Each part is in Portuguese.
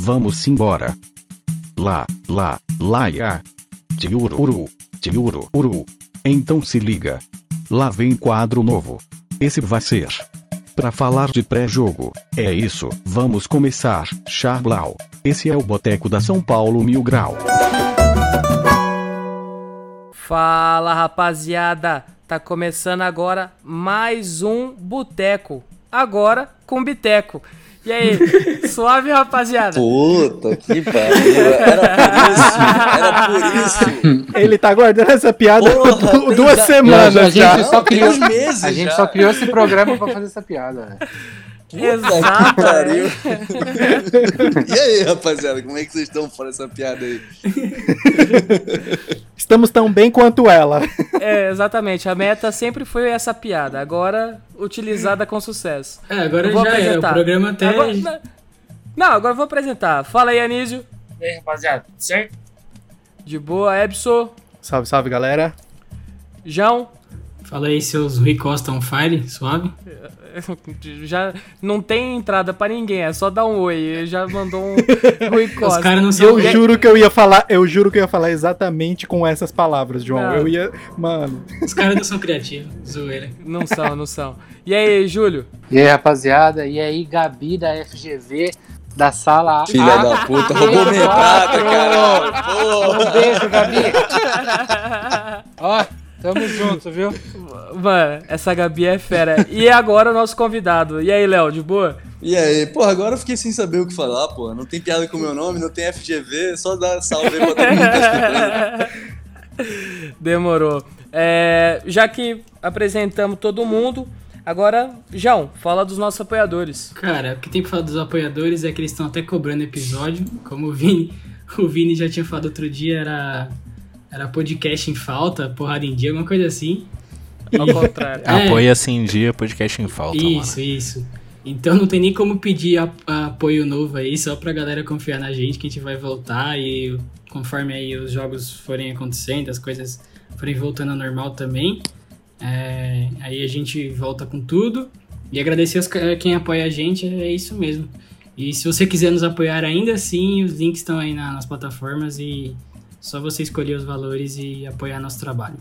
vamos embora. Lá, lá, lá, ya. Tiururu, tiururu. Então se liga. Lá vem quadro novo. Esse vai ser. Pra falar de pré-jogo. É isso, vamos começar, Charblau. Esse é o Boteco da São Paulo Mil Grau. Fala rapaziada, tá começando agora mais um Boteco. Agora com Biteco. E aí, suave rapaziada? Puta que pariu, era por isso, era por isso. Ele tá guardando essa piada Porra, tem duas já- semanas a já. gente só criou, meses a gente já. só criou esse programa pra fazer essa piada. né? Puta Exato. que pariu. E aí, rapaziada, como é que vocês estão fora dessa piada aí? Estamos tão bem quanto ela. É, exatamente. A meta sempre foi essa piada, agora utilizada com sucesso. É, agora Eu vou já é. O apresentar. programa até. Agora- não, agora eu vou apresentar. Fala aí, Anísio. E aí, rapaziada, tudo certo? De boa, Ebso, Salve, salve, galera. João. Fala aí, seus Rui Costa on fire, suave. Já não tem entrada pra ninguém, é só dar um oi. Ele já mandou um Rui Os Costa. caras não são. Eu juro que eu ia falar, eu juro que eu ia falar exatamente com essas palavras, João. Não. Eu ia, mano. Os caras não são criativos, zoeira. Não são, não são. E aí, Júlio? E aí, rapaziada, e aí, Gabi da FGV, da sala A. Filha da puta, roubou minha caralho. Porra. Um beijo, Gabi. Ó, tamo junto, viu? Mano, essa Gabi é fera. E agora o nosso convidado. E aí, Léo, de boa? E aí, porra, agora eu fiquei sem saber o que falar, porra. Não tem piada com o meu nome, não tem FGV, só dá salve aí pra todo mundo que tá escutando. Demorou. É, já que apresentamos todo mundo, agora, João, fala dos nossos apoiadores. Cara, o que tem pra falar dos apoiadores é que eles estão até cobrando episódio. Como o Vini, o Vini já tinha falado outro dia, era, era podcast em falta, porrada em dia, alguma coisa assim. Ao contrário. É. Apoia-se em dia, podcast em falta. Isso, isso. Então não tem nem como pedir a- a apoio novo aí, só pra galera confiar na gente que a gente vai voltar e conforme aí os jogos forem acontecendo, as coisas forem voltando ao normal também, é, aí a gente volta com tudo. E agradecer os, ca- quem apoia a gente, é isso mesmo. E se você quiser nos apoiar ainda assim, os links estão aí na- nas plataformas e só você escolher os valores e apoiar nosso trabalho.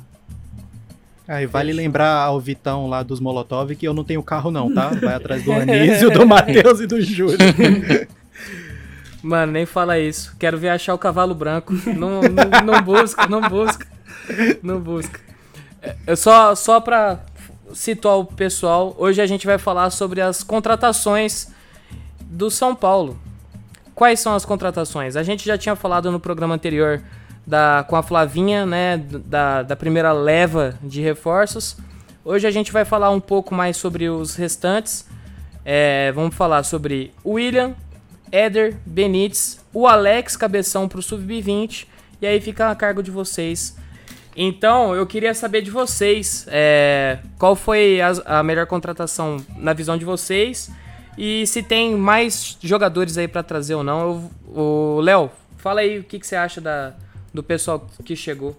Aí vale lembrar ao Vitão lá dos Molotov que eu não tenho carro não, tá? Vai atrás do Anísio, do Matheus e do Júlio. Mano, nem fala isso. Quero ver achar o cavalo branco. Não, não, não busca, não busca. Não busca. É, só, só pra situar o pessoal, hoje a gente vai falar sobre as contratações do São Paulo. Quais são as contratações? A gente já tinha falado no programa anterior da, com a Flavinha, né? Da, da primeira leva de reforços. Hoje a gente vai falar um pouco mais sobre os restantes. É, vamos falar sobre o William, Éder, Benítez, o Alex Cabeção pro Sub-20 e aí fica a cargo de vocês. Então, eu queria saber de vocês é, qual foi a, a melhor contratação na visão de vocês e se tem mais jogadores aí pra trazer ou não. Eu- o Léo, fala aí o que, que você acha da, do pessoal que chegou.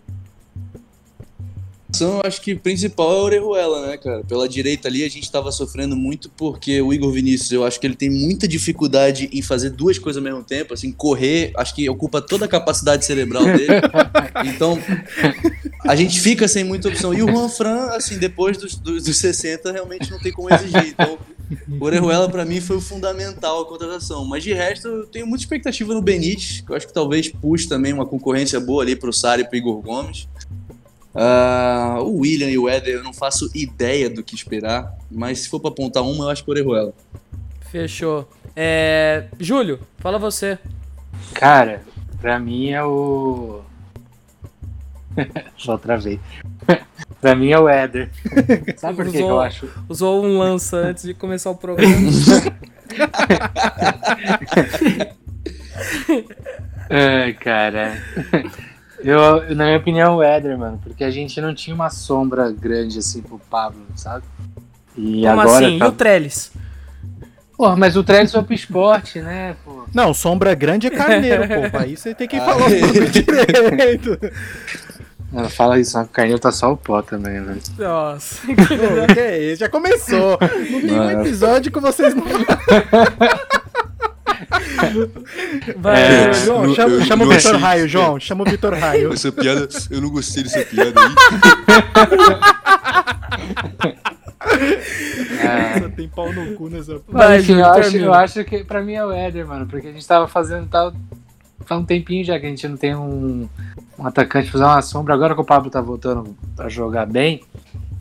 Eu acho que o principal é o Orejuela, né, cara? Pela direita ali a gente tava sofrendo muito porque o Igor Vinícius, eu acho que ele tem muita dificuldade em fazer duas coisas ao mesmo tempo, assim, correr, acho que ocupa toda a capacidade cerebral dele. Então, a gente fica sem muita opção. E o Juan Fran, assim, depois dos, dos, dos 60, realmente não tem como exigir. Então, o Orejuela pra mim foi o fundamental a contratação. Mas de resto, eu tenho muita expectativa no Benítez, que eu acho que talvez puxe também uma concorrência boa ali pro Sara e pro Igor Gomes. Ah, o William e o Éder, eu não faço ideia do que esperar, mas se for pra apontar uma, eu acho que o Orejuela. Fechou. É, Júlio, fala você. Cara, pra mim é o. Só travei. Pra mim é o Éder. Sabe por que, que eu Usou- acho? Usou um lança antes de começar o programa. Ai, cara. Eu, na minha opinião, o Éder, mano, porque a gente não tinha uma sombra grande assim pro Pablo, sabe? E Como agora. assim? tá- E o Trellis? Porra, mas o Trellis foi pro esporte, né, pô? Não, sombra grande é carneiro, pô. Aí você tem que falar é. tudo direito. Não, fala isso, o Carneiro tá só o pó também, velho. Nossa. Pô, que é isso? Já começou. Não tem um episódio que vocês não. Vai, É, João, eu- chama, eu- chama eu o Vitor Raio, João. Chama o Vitor Raio. Essa piada, eu não gostei dessa piada aí. É, tem pau no cu nessa. Mas, enfim, eu, acho, eu acho que pra mim é o Éder, mano, porque a gente tava fazendo tal. Faz um tempinho já que a gente não tem um, um atacante fazer uma sombra. Agora que o Pablo tá voltando a jogar bem,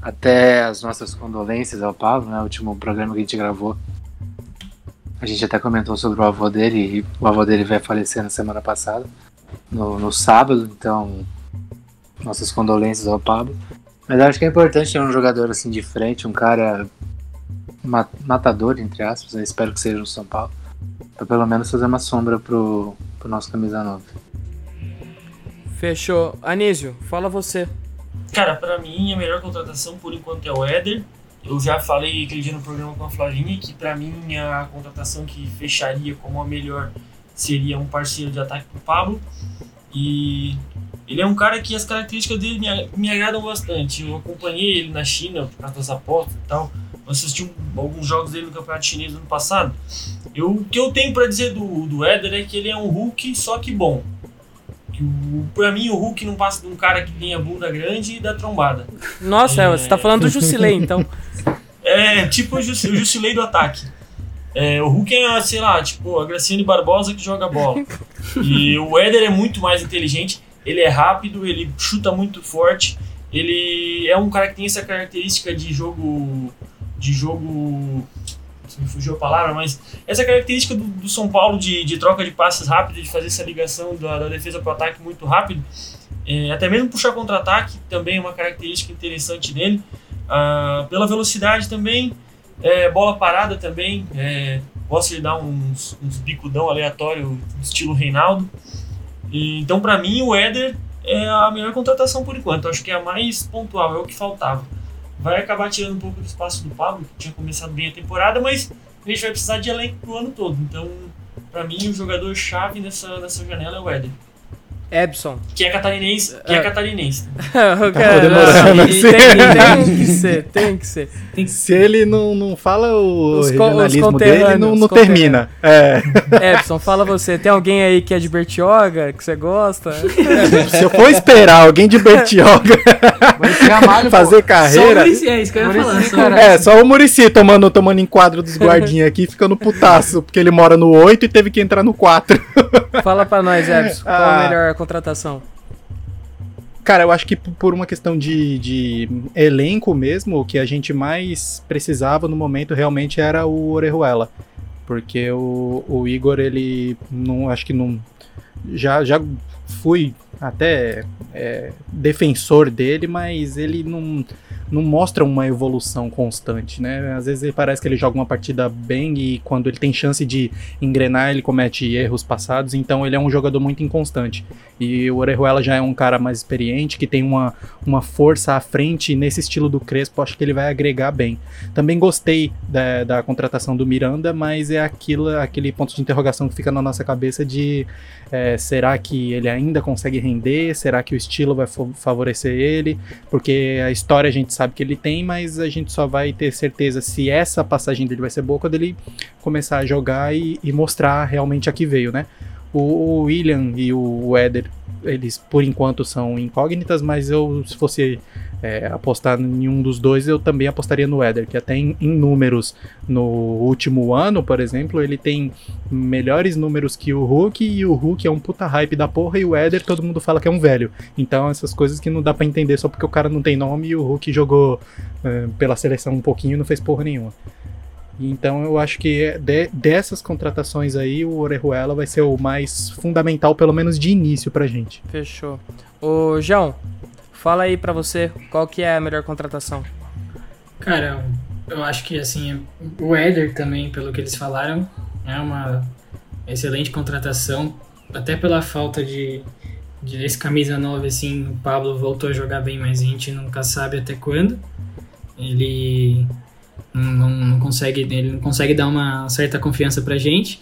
até as nossas condolências ao Pablo, né? O último programa que a gente gravou. A gente até comentou sobre o avô dele e o avô dele vai falecer na semana passada, no, no sábado, então nossas condolências ao Pablo. Mas acho que é importante ter um jogador assim de frente, um cara ma- matador, entre aspas, eu espero que seja no São Paulo, pra pelo menos fazer uma sombra pro, pro nosso camisa 9. Fechou. Anísio, fala você. Cara, pra mim a melhor contratação por enquanto é o Éder. Eu já falei aquele dia no programa com a Flavinha que pra mim a contratação que fecharia como a melhor seria um parceiro de ataque pro Pablo. E ele é um cara que as características dele me, me agradam bastante. Eu acompanhei ele na China por causa das apostas e tal. Assisti um- alguns jogos dele no Campeonato Chinês ano passado. Eu, o que eu tenho pra dizer do, do Éder é que ele é um Hulk, só que bom. Que o, pra mim, o Hulk não passa de um cara que tem a bunda grande e da trombada. Nossa, É. você tá falando do Jusilei, então. É tipo o Jusilei do ataque. É, o Hulk é, sei lá, tipo a Graciane Barbosa que joga bola. E o Éder é muito mais inteligente, ele é rápido, ele chuta muito forte, ele é um cara que tem essa característica de jogo. De jogo. Me fugiu a palavra, mas essa característica do, do São Paulo de, de troca de passes rápido, de fazer essa ligação da, da defesa para o ataque muito rápido, é, até mesmo puxar contra-ataque também é uma característica interessante dele. Ah, pela velocidade também, é, bola parada também, é, gosta de dar uns, uns bicudão aleatório, estilo Reinaldo. E, então, para mim, o Éder é a melhor contratação por enquanto. Acho que é a mais pontual, é o que faltava. Vai acabar tirando um pouco do espaço do Pablo, que tinha começado bem a temporada, mas a gente vai precisar de elenco pro ano todo. Então, para mim, o jogador chave nessa, nessa janela é o Éder, Ebson. que é catarinense. Que é É. catarinense. Cara, demorando não, assim. tem, tem que ser, tem que ser. Se ele não, não fala o Os regionalismo dele, não, não termina. É. Ebson, fala você. Tem alguém aí que é de Bertioga, que você gosta? Se eu for esperar alguém de Bertioga fazer carreira. Só o Muricy, é isso que eu ia Muricy, falar. Só, cara. É, só o Murici tomando, tomando enquadro dos guardinhas aqui, ficando putaço, porque ele mora no 8 e teve que entrar no 4. Fala pra nós, Ebson. Qual Ah. a melhor contratação? Cara, eu acho que por uma questão de, de elenco mesmo, o que a gente mais precisava no momento realmente era o Orejuela. Porque o, o Igor, ele não. Acho que não. Já, já fui até é, defensor dele, mas ele não, não mostra uma evolução constante, né? Às vezes parece que ele joga uma partida bem e quando ele tem chance de engrenar, ele comete erros passados, então ele é um jogador muito inconstante. E o Orejuela já é um cara mais experiente, que tem uma, uma força à frente, nesse estilo do Crespo, acho que ele vai agregar bem. Também gostei da, da contratação do Miranda, mas é aquilo, aquele ponto de interrogação que fica na nossa cabeça de é, será que ele ainda consegue render? Será que o estilo vai favorecer ele? Porque a história a gente sabe que ele tem, mas a gente só vai ter certeza se essa passagem dele vai ser boa quando ele começar a jogar e, e mostrar realmente a que veio, né? O, o William e o Éder, eles por enquanto são incógnitas, mas eu, se fosse é, apostar em um dos dois, eu também apostaria no Éder, que até em, em números no último ano, por exemplo, ele tem melhores números que o Hulk, e o Hulk é um puta hype da porra, e o Éder todo mundo fala que é um velho. Então, essas coisas que não dá pra entender só porque o cara não tem nome e o Hulk jogou é, pela seleção um pouquinho e não fez porra nenhuma. Então eu acho que é de- dessas contratações aí, o Orejuela vai ser o mais fundamental, pelo menos de início pra gente. Fechou. Ô, João, fala aí pra você qual que é a melhor contratação. Cara, eu acho que assim, o Éder também, pelo que eles falaram, é uma excelente contratação, até pela falta de, de desse camisa 9 assim, o Pablo voltou a jogar bem, mas a gente nunca sabe até quando. Ele não, não- consegue, ele não consegue dar uma certa confiança pra gente.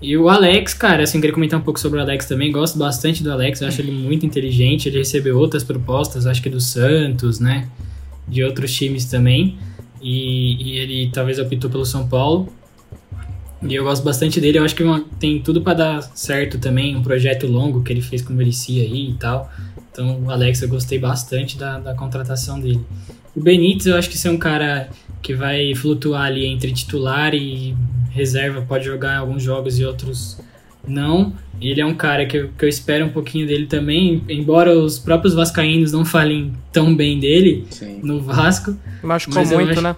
E o Alex, cara, assim, queria comentar um pouco sobre o Alex também. Gosto bastante do Alex, acho ele muito inteligente. Ele recebeu outras propostas, acho que do Santos, né? De outros times também. E, e ele talvez optou pelo São Paulo. E eu gosto bastante dele, eu acho que uma- tem tudo pra dar certo também, um projeto longo que ele fez com o Muricy aí e tal. Então, o Alex, eu gostei bastante da, da contratação dele. O Benítez, eu acho que isso é um cara que vai flutuar ali entre titular e reserva, pode jogar alguns jogos e outros não. Ele é um cara que eu, que eu espero um pouquinho dele também, embora os próprios vascaínos não falem tão bem dele Sim. no Vasco. Machucou muito, acho- né?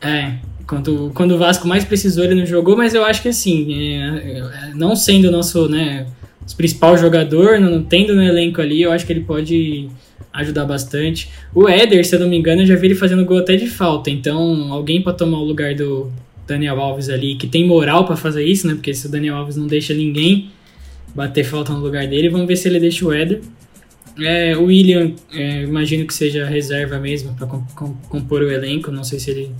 É, quando, quando o Vasco mais precisou ele não jogou, mas eu acho que assim, é, é, não sendo o nosso, né, principal jogador, não tendo no elenco ali, eu acho que ele pode ajudar bastante. O Éder, se eu não me engano, eu já vi ele fazendo gol até de falta, então alguém pra tomar o lugar do Daniel Alves ali, que tem moral pra fazer isso, né, porque se o Daniel Alves não deixa ninguém bater falta no lugar dele, vamos ver se ele deixa o Éder. É, o William, é, imagino que seja reserva mesmo com- compor o elenco, não sei se ele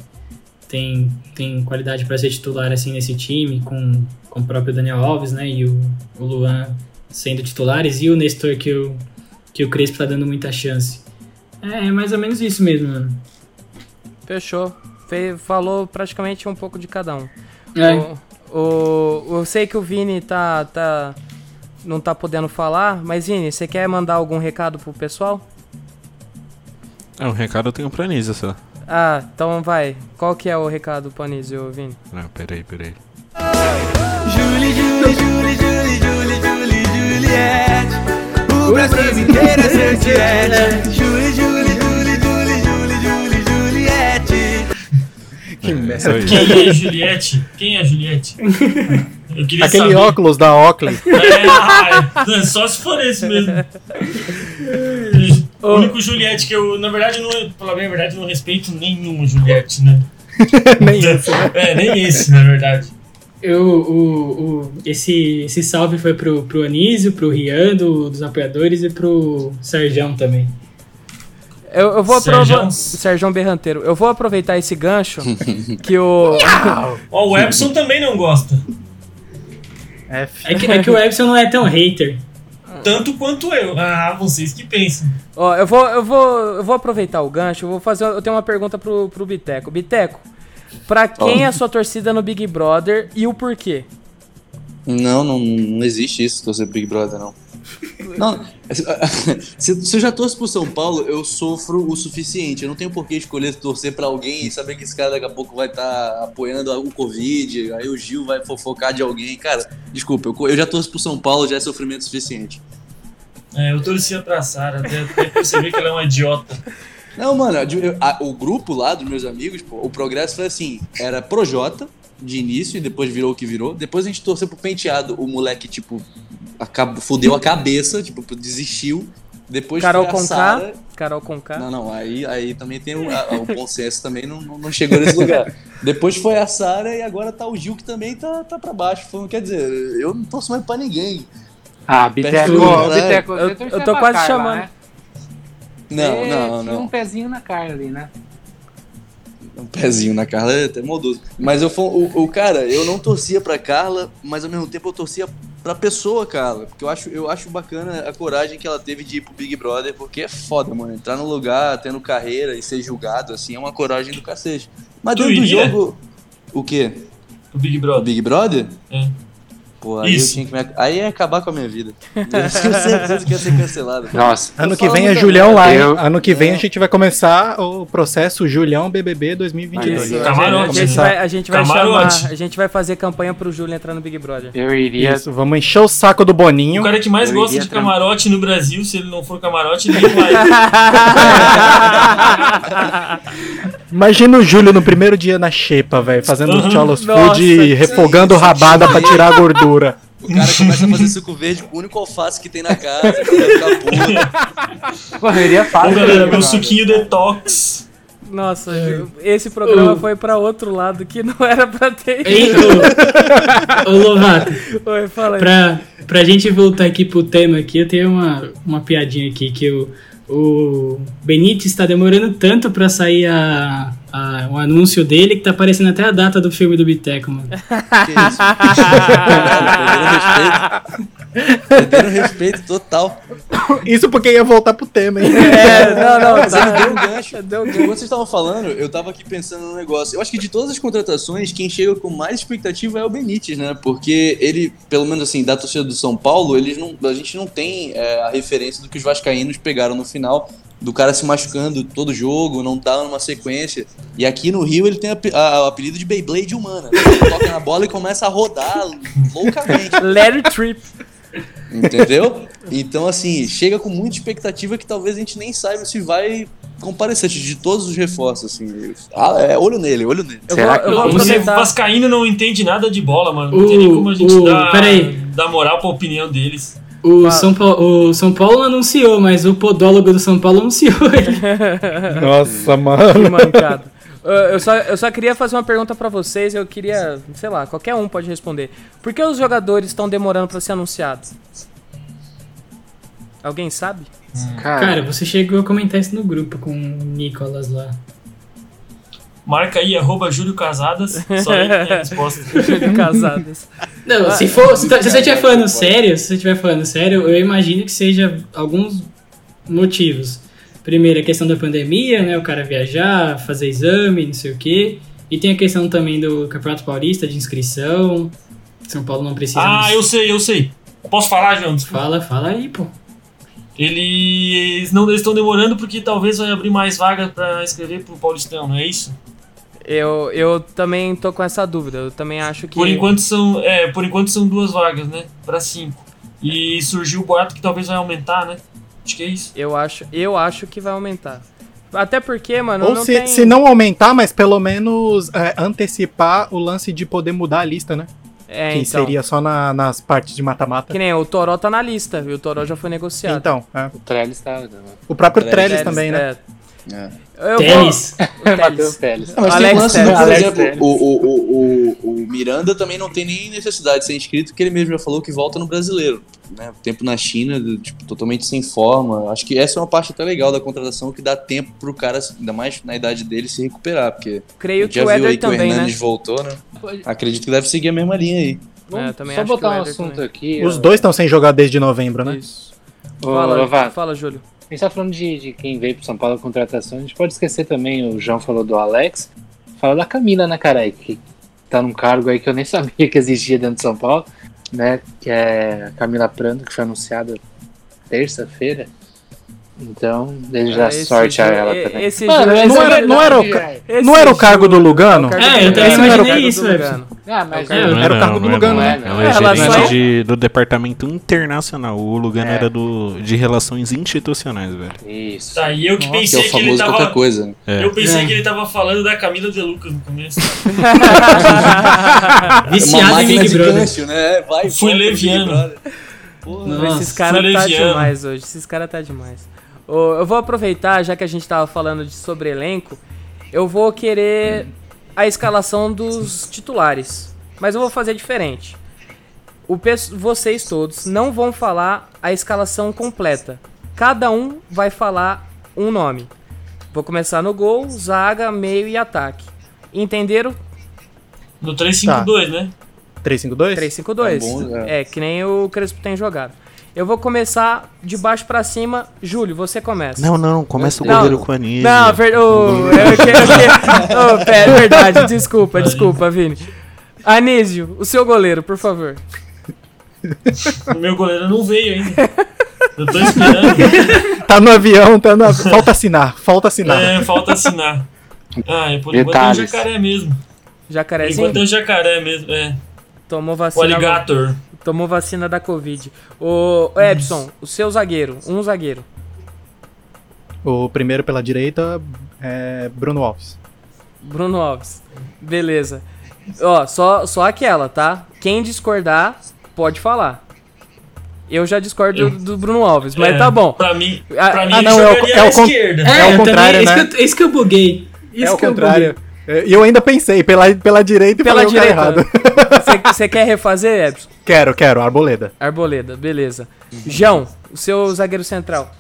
tem, tem qualidade para ser titular assim nesse time, com, com o próprio Daniel Alves, né? E o, o Luan sendo titulares, e o Nestor que o, que o Crespo tá dando muita chance. É, é mais ou menos isso mesmo, mano. Fechou. Fe- falou praticamente um pouco de cada um. É, O, o- eu sei que o Vini tá, tá, não tá podendo falar, mas Vini, você quer mandar algum recado pro pessoal? É, um recado eu tenho pra Nisa só. Ah, então vai. Qual que é o recado pro Anísio, Vini? Não, peraí, peraí. Julie, Julie, Julie, Julie, Julie, Julie, Juliette. O Brasil inteiro é seu Juliette. Julie, Julie, Julie, Julie, Julie, Julie, Juliette. Que É, merda. Quem é Juliette? Quem é Juliette? Aquele saber. óculos da Oakley. É, ah, é. só se for esse mesmo. O único Juliette que eu, na verdade, não, pela bem verdade, não respeito nenhum Juliette, né? Nem isso. né? É, nem esse, na verdade. eu, o, o, esse, esse salve foi pro, pro Anísio, pro Rian, do- dos apoiadores, e pro Serjão também. Eu, eu vou aproveitar. Serjão. Berranteiro. Eu vou aproveitar esse gancho que o. Ó, o Epson também não gosta. F. É que, é que o Epson não é tão hater. Tanto quanto eu. Ah, vocês que pensam. Ó, eu vou, eu vou, eu vou aproveitar o gancho. Eu vou fazer. Eu tenho uma pergunta pro, pro Biteco. Biteco, pra quem é a sua torcida no Big Brother e o porquê? Não, não, não existe isso, torcer pro Big Brother, não. Não, se, se eu já torço pro São Paulo, eu sofro o suficiente. Eu não tenho por que escolher torcer pra alguém e saber que esse cara daqui a pouco vai estar apoiando o Covid, aí o Gil vai fofocar de alguém. Cara, desculpa, eu, eu já torço pro São Paulo, já é sofrimento suficiente. É, eu torcia pra Sarah, até, até perceber que ela é uma idiota. Não, mano, eu- a- o grupo lá dos meus amigos, pô, o progresso foi assim: era Projota de início e depois virou o que virou. Depois a gente torceu pro penteado. O moleque, tipo, acabou, fudeu a cabeça, tipo, desistiu. Depois Carol foi a com Sara. K. Carol com K. Não, não, aí, aí também tem o, a- o bom senso também não, não não chegou nesse lugar. Depois foi a Sara e agora tá o Gil que também tá, tá pra baixo. Quer dizer, eu não torço mais pra ninguém. Ah, Biteco, Biteco, Eu- eu tô quase Carla, chamando. Né? Não, Você não, tinha não. um pezinho na Carla ali, né? Um pezinho na Carla é até maldoso. Mas eu o, o cara, eu não torcia pra Carla, mas ao mesmo tempo eu torcia pra pessoa Carla. Porque eu acho, eu acho bacana a coragem que ela teve de ir pro Big Brother, porque é foda, mano. Entrar no lugar, tendo carreira e ser julgado, assim, é uma coragem do cacete. Mas Tu dentro do iria? jogo. O quê? O Big O Brother. Big Brother? É. Pô, aí Isso. eu tinha que me... Aí ia acabar com a minha vida. Eu tenho certeza que ia ser cancelado. Nossa. Ano que vem é Julião lá? Eu- Ano que vem Não. a gente vai começar o processo Julião BBB 2022. Isso. A Camarote. gente vai, a gente vai Camarote. chamar, a gente vai fazer campanha pro Júlio entrar no Big Brother. Eu iria. Isso, vamos encher o saco do Boninho. O cara que mais Eu gosta de camarote no Brasil, se ele não for camarote, ele nem vai. Imagina o Júlio no primeiro dia na xepa, velho, fazendo Uhum. os cholos food e refogando rabada pra tirar a gordura. O cara começa a fazer suco verde com o único alface que tem na casa, vai ficar puto. Pô, eu iria Ô fácil. galera, meu suquinho detox. Nossa, esse programa Ô. foi pra outro lado que não era pra ter. Ei, ô, ô Lovato, Oi, fala aí. pra, pra gente voltar aqui pro tema aqui, eu tenho uma, uma piadinha aqui que o, o Benítez está demorando tanto pra sair a, a, o anúncio dele que tá aparecendo até a data do filme do Biteco, mano. Que isso? Perdendo respeito. Perdendo respeito total. Isso porque ia voltar pro tema, hein? É, não, não, Mas ele tá. deu um gancho. Deu um Enquanto vocês estavam falando, eu tava aqui pensando num negócio. Eu acho que de todas as contratações, quem chega com mais expectativa é o Benítez, né? Porque ele, pelo menos assim, da torcida do São Paulo, eles não, a gente não tem é, a referência do que os vascaínos pegaram no final, do cara se machucando todo jogo, não tá numa sequência. E aqui no Rio ele tem a, a- o apelido de Beyblade humana. Ele toca na bola e começa a rodar loucamente. Larry Trip. Entendeu? Então, assim, chega com muita expectativa que talvez a gente nem saiba se vai comparecer de todos os reforços, assim. Ah, é, olho nele, olho nele. Eu Será eu vou Não, você aproveitar. vascaíno não entende nada de bola, mano. Não O- tem nem como a gente o- dar, dar moral pra opinião deles. O, Ah. São Paulo, o São Paulo anunciou, mas o podólogo do São Paulo anunciou ele. Nossa, Que mano. mancada. Eu- Eu só, eu só queria fazer uma pergunta pra vocês. Eu queria, sei lá, qualquer um pode responder. Por que os jogadores estão demorando pra ser anunciados? Alguém sabe? Cara, Cara, você chegou a comentar isso no grupo com o Nicolas lá. Marca aí, arroba Júlio Casadas. Só ele tem a resposta. Casadas. Não, se for. Se, tá- se você estiver falando sério, se você estiver falando sério, eu imagino que seja alguns motivos. Primeiro, a questão da pandemia, né? O cara viajar, fazer exame, não sei o quê. E tem a questão também do Campeonato Paulista de inscrição. São Paulo não precisa. Ah, mais- eu sei, eu sei. Posso falar, João? Desculpa. Fala, fala aí, pô. Eles não estão demorando porque talvez vai abrir mais vaga pra escrever pro Paulistão, não é isso? Eu, eu também tô com essa dúvida. Eu também acho que. Por enquanto são, é, por enquanto são duas vagas, né? Pra cinco. E surgiu o boato que talvez vai aumentar, né? Acho que é isso. Eu acho, eu acho que vai aumentar. Até porque, mano, Ou não se, tem... se não aumentar, mas pelo menos é, antecipar o lance de poder mudar a lista, né? É, que então. seria só na- nas partes de mata-mata. Que nem o Toró tá na lista, e o Toró já foi negociado. Então, é. o Trellis tá. o próprio Trellis, Trellis também, né? É. É. Eu Tênis. Matheus. Não, mas Alex tem o lance do, Telles. por Alex exemplo, Telles. o, o, o, o, Miranda também não tem nem necessidade de ser inscrito, porque ele mesmo já falou que volta no brasileiro. Né? Tempo na China, tipo, totalmente sem forma. Acho que essa é uma parte até legal da contratação que dá tempo pro cara, ainda mais na idade dele, se recuperar. Porque Creio que já o viu Éder aí que o também, né? Hernandes voltou, né? Acredito que deve seguir a mesma linha aí. Vamos É, também só acho que botar um assunto também. aqui. Os dois estão sem jogar desde novembro, né? Isso. Ô, Fala, Lovato, fala, Júlio. A gente tá falando de, de quem veio pro São Paulo contratação. A gente pode esquecer também, o João falou do Alex. Fala da Camila, né, cara? Que tá num cargo aí que eu nem sabia que existia dentro de São Paulo, né? Que é a Camila Prando, que foi anunciada terça-feira. Então, desejar É, esse sorte a ela e- também. Esse Mano, essa não é era- não era o esse Não era o cargo do Lugano? é É, eu também imaginei É o cargo isso. Lugano. Ah, mas É, é, não, Era o cargo do não é Lugano, né? Ela É, é gerente de- do departamento internacional. O Lugano É. era do, de relações institucionais, velho. Isso. Tá, e eu que Que é pensei que, ele tava. coisa. né? É. Eu pensei É. que ele tava falando da Camila De Lucas no começo. Viciado em Big Brother. né? Vai, Fui leviano. Porra, Nossa, Esses caras tá leviano. demais hoje. Esses caras tá demais. Eu vou aproveitar, já que a gente tava falando de sobre elenco, eu vou querer a escalação dos titulares. Mas eu vou fazer diferente. O vocês todos não vão falar a escalação completa. Cada um vai falar um nome. Vou começar no gol, zaga, meio e ataque. Entenderam? No 352, né? 352? 352. É bom, é. é, que nem o Crespo tem jogado. Eu vou começar de baixo pra cima. Júlio, você começa. Não, não, começa o Não. goleiro com a Anísio. Não, ver... oh, eu que- eu que- oh, pera, é verdade. Desculpa, desculpa, Vini. Anísio, o seu goleiro, por favor. O meu goleiro não veio ainda. Eu tô esperando. Tá no avião, tá no... Falta assinar, falta assinar. É, falta assinar. Ah, é por enquanto é o Detalhes. jacaré mesmo. Por Jacarezinho? enquanto é o jacaré mesmo. É. Tomou O vacina. alligator. Tomou vacina da Covid. Ô, Epson, o seu zagueiro. Um zagueiro. O primeiro pela direita é Bruno Alves. Bruno Alves. Beleza. Ó, só, só aquela, tá? Quem discordar, pode falar. Eu já discordo Eu- do, Bruno Alves, mas É, tá bom. Pra mim, Ah, pra mim ah, ele não, é o- jogaria é o à con- esquerda. É o eu contrário, também, né? Isso que eu, isso que eu buguei. Isso é o que eu contrário. É, E eu ainda pensei, pela, pela direita e Pela falei o direita. errado. Você- quer refazer, Epson? quero, quero, Arboleda. Arboleda, beleza. João, o seu zagueiro central.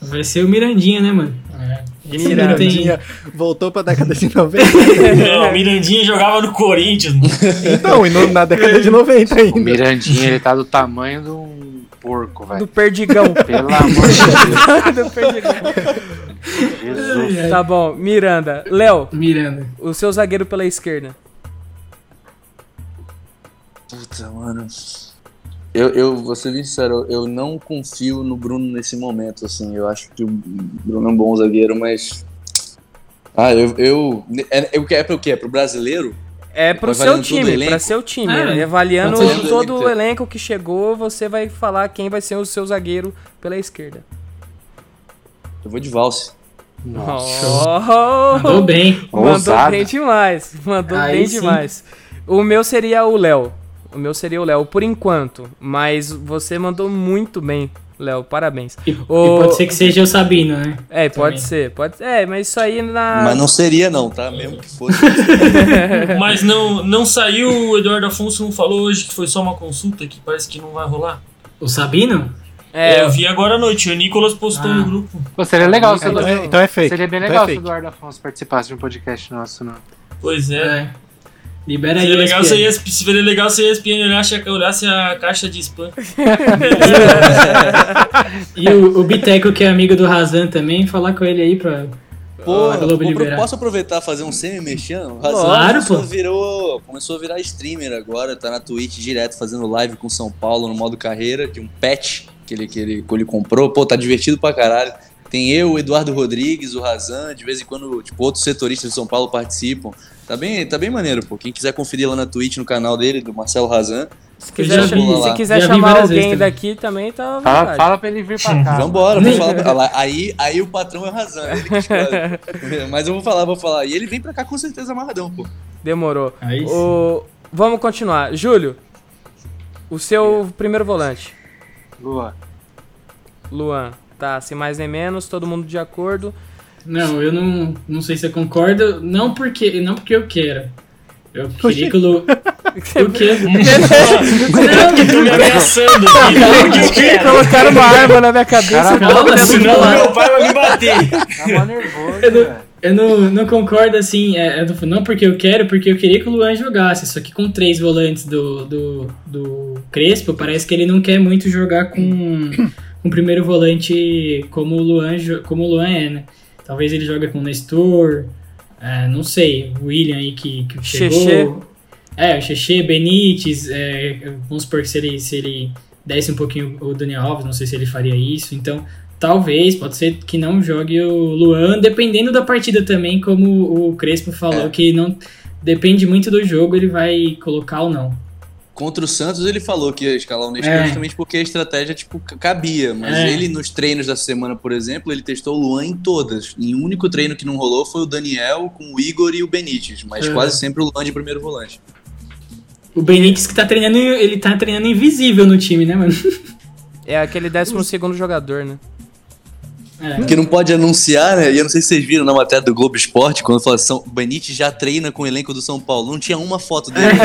Vai ser o Mirandinha, né, mano? Esse Mirandinha. tem- voltou pra década de 90. Não, Mirandinha jogava no Corinthians, mano. então, e no- na década de 90 O ainda. Mirandinha, ele tá do tamanho de um porco, Do velho. Perdigão. Pelo amor de do Perdigão. Jesus. Tá bom, Miranda. Léo, Miranda. o seu zagueiro pela esquerda. Puta, mano. Eu, eu vou ser bem sincero, eu não confio no Bruno nesse momento, assim. Eu acho que o Bruno é um bom zagueiro, mas. Ah, eu. eu é, é, o que é pro quê? É pro brasileiro? É pro seu time, pra seu time. Ah, né? Avaliando ser. todo o elenco que chegou, você vai falar quem vai ser o seu zagueiro pela esquerda. Eu vou de valse. Oh, Mandou bem. Mandou Ousado. bem demais. Mandou Aí bem sim. demais. O meu seria o Léo. O meu seria o Léo, por enquanto. Mas você mandou muito bem, Léo. Parabéns. E, e O- pode ser que seja o Sabino, né? É, pode Também. ser. Pode... É, mas isso aí na. Mas não seria, não, tá? Mesmo que fosse. Mas não, não saiu, o Eduardo Afonso não falou hoje que foi só uma consulta, que parece que não vai rolar. O Sabino? É, É, eu vi agora à noite, o Nicolas postou Ah. no grupo. Pô, seria legal se o Então é, Eduardo- então é fake. Seria bem Então legal é se o. Eduardo Afonso participasse de um podcast nosso, não. Pois é. É. Libera aí. Seria legal, se ESPN. Seria legal se a ESPN olhasse, olhasse a caixa de spam. E o, o Biteco, que é amigo do Razan também, falar com ele aí pra. Liberar. posso aproveitar e fazer um semi-mexendo? O Claro, Razan começou, pô. virou, começou a virar streamer agora, tá na Twitch direto fazendo live com São Paulo no modo carreira, de um pet que ele, que ele, que ele comprou. Pô, tá divertido pra caralho. Tem eu, o Eduardo Rodrigues, o Razan, de vez em quando, tipo, outros setoristas de São Paulo participam. Tá bem, tá bem maneiro, pô. Quem quiser conferir lá na Twitch, no canal dele, do Marcelo Razan, se quiser, vi- se quiser chamar alguém também. daqui também, tá Fala, fala pra ele vir pra cá. Vambora, vou falar. pra- lá, Aí, aí o patrão é o Razan, ele que escolhe. Mas eu vou falar, vou falar. E ele vem pra cá com certeza amarradão, pô. Demorou. Aí. O... Vamos continuar. Júlio, o seu primeiro volante. Lua. Luan. Tá, sem mais nem menos, todo mundo de acordo. Não, eu não, não sei se eu concordo. Não porque, não porque eu quero. Eu queria que o Lu. O quê? que tô me ameaçando aqui, não que eu quero. Colocaram uma arma na minha cabeça. Cara, Calma, Senão meu pai vai me bater. Tá mó nervoso, Eu não- velho. Eu não, não concordo assim, é, é do- não porque eu quero, porque eu queria que o Luan jogasse. Só que com três volantes do, do, do Crespo, parece que ele não quer muito jogar com um primeiro volante como o Luan, como o Luan é, né? Talvez ele jogue com o Nestor, é, não sei, o William aí que, que chegou. Xexê. É, o Xexê, Benítez, é, vamos supor que se ele, se ele desse um pouquinho o Daniel Alves, não sei se ele faria isso, então talvez, pode ser que não jogue o Luan, dependendo da partida também, como o Crespo falou, É. que não depende muito do jogo, ele vai colocar ou não. Contra o Santos ele falou que ia escalar o Nestor É. justamente porque a estratégia, tipo, cabia. Mas É. ele, nos treinos da semana, por exemplo, ele testou o Luan em todas. E o único treino que não rolou foi o Daniel com o Igor e o Benítez. Mas É. quase sempre o Luan de primeiro volante. O Benítez que tá treinando, ele tá treinando invisível no time, né, mano? É aquele 12 segundo jogador, né? É. Que não pode anunciar, né? E eu não sei se vocês viram na matéria do Globo Esporte, quando fala São o Benítez já treina com o elenco do São Paulo. Não tinha uma foto dele.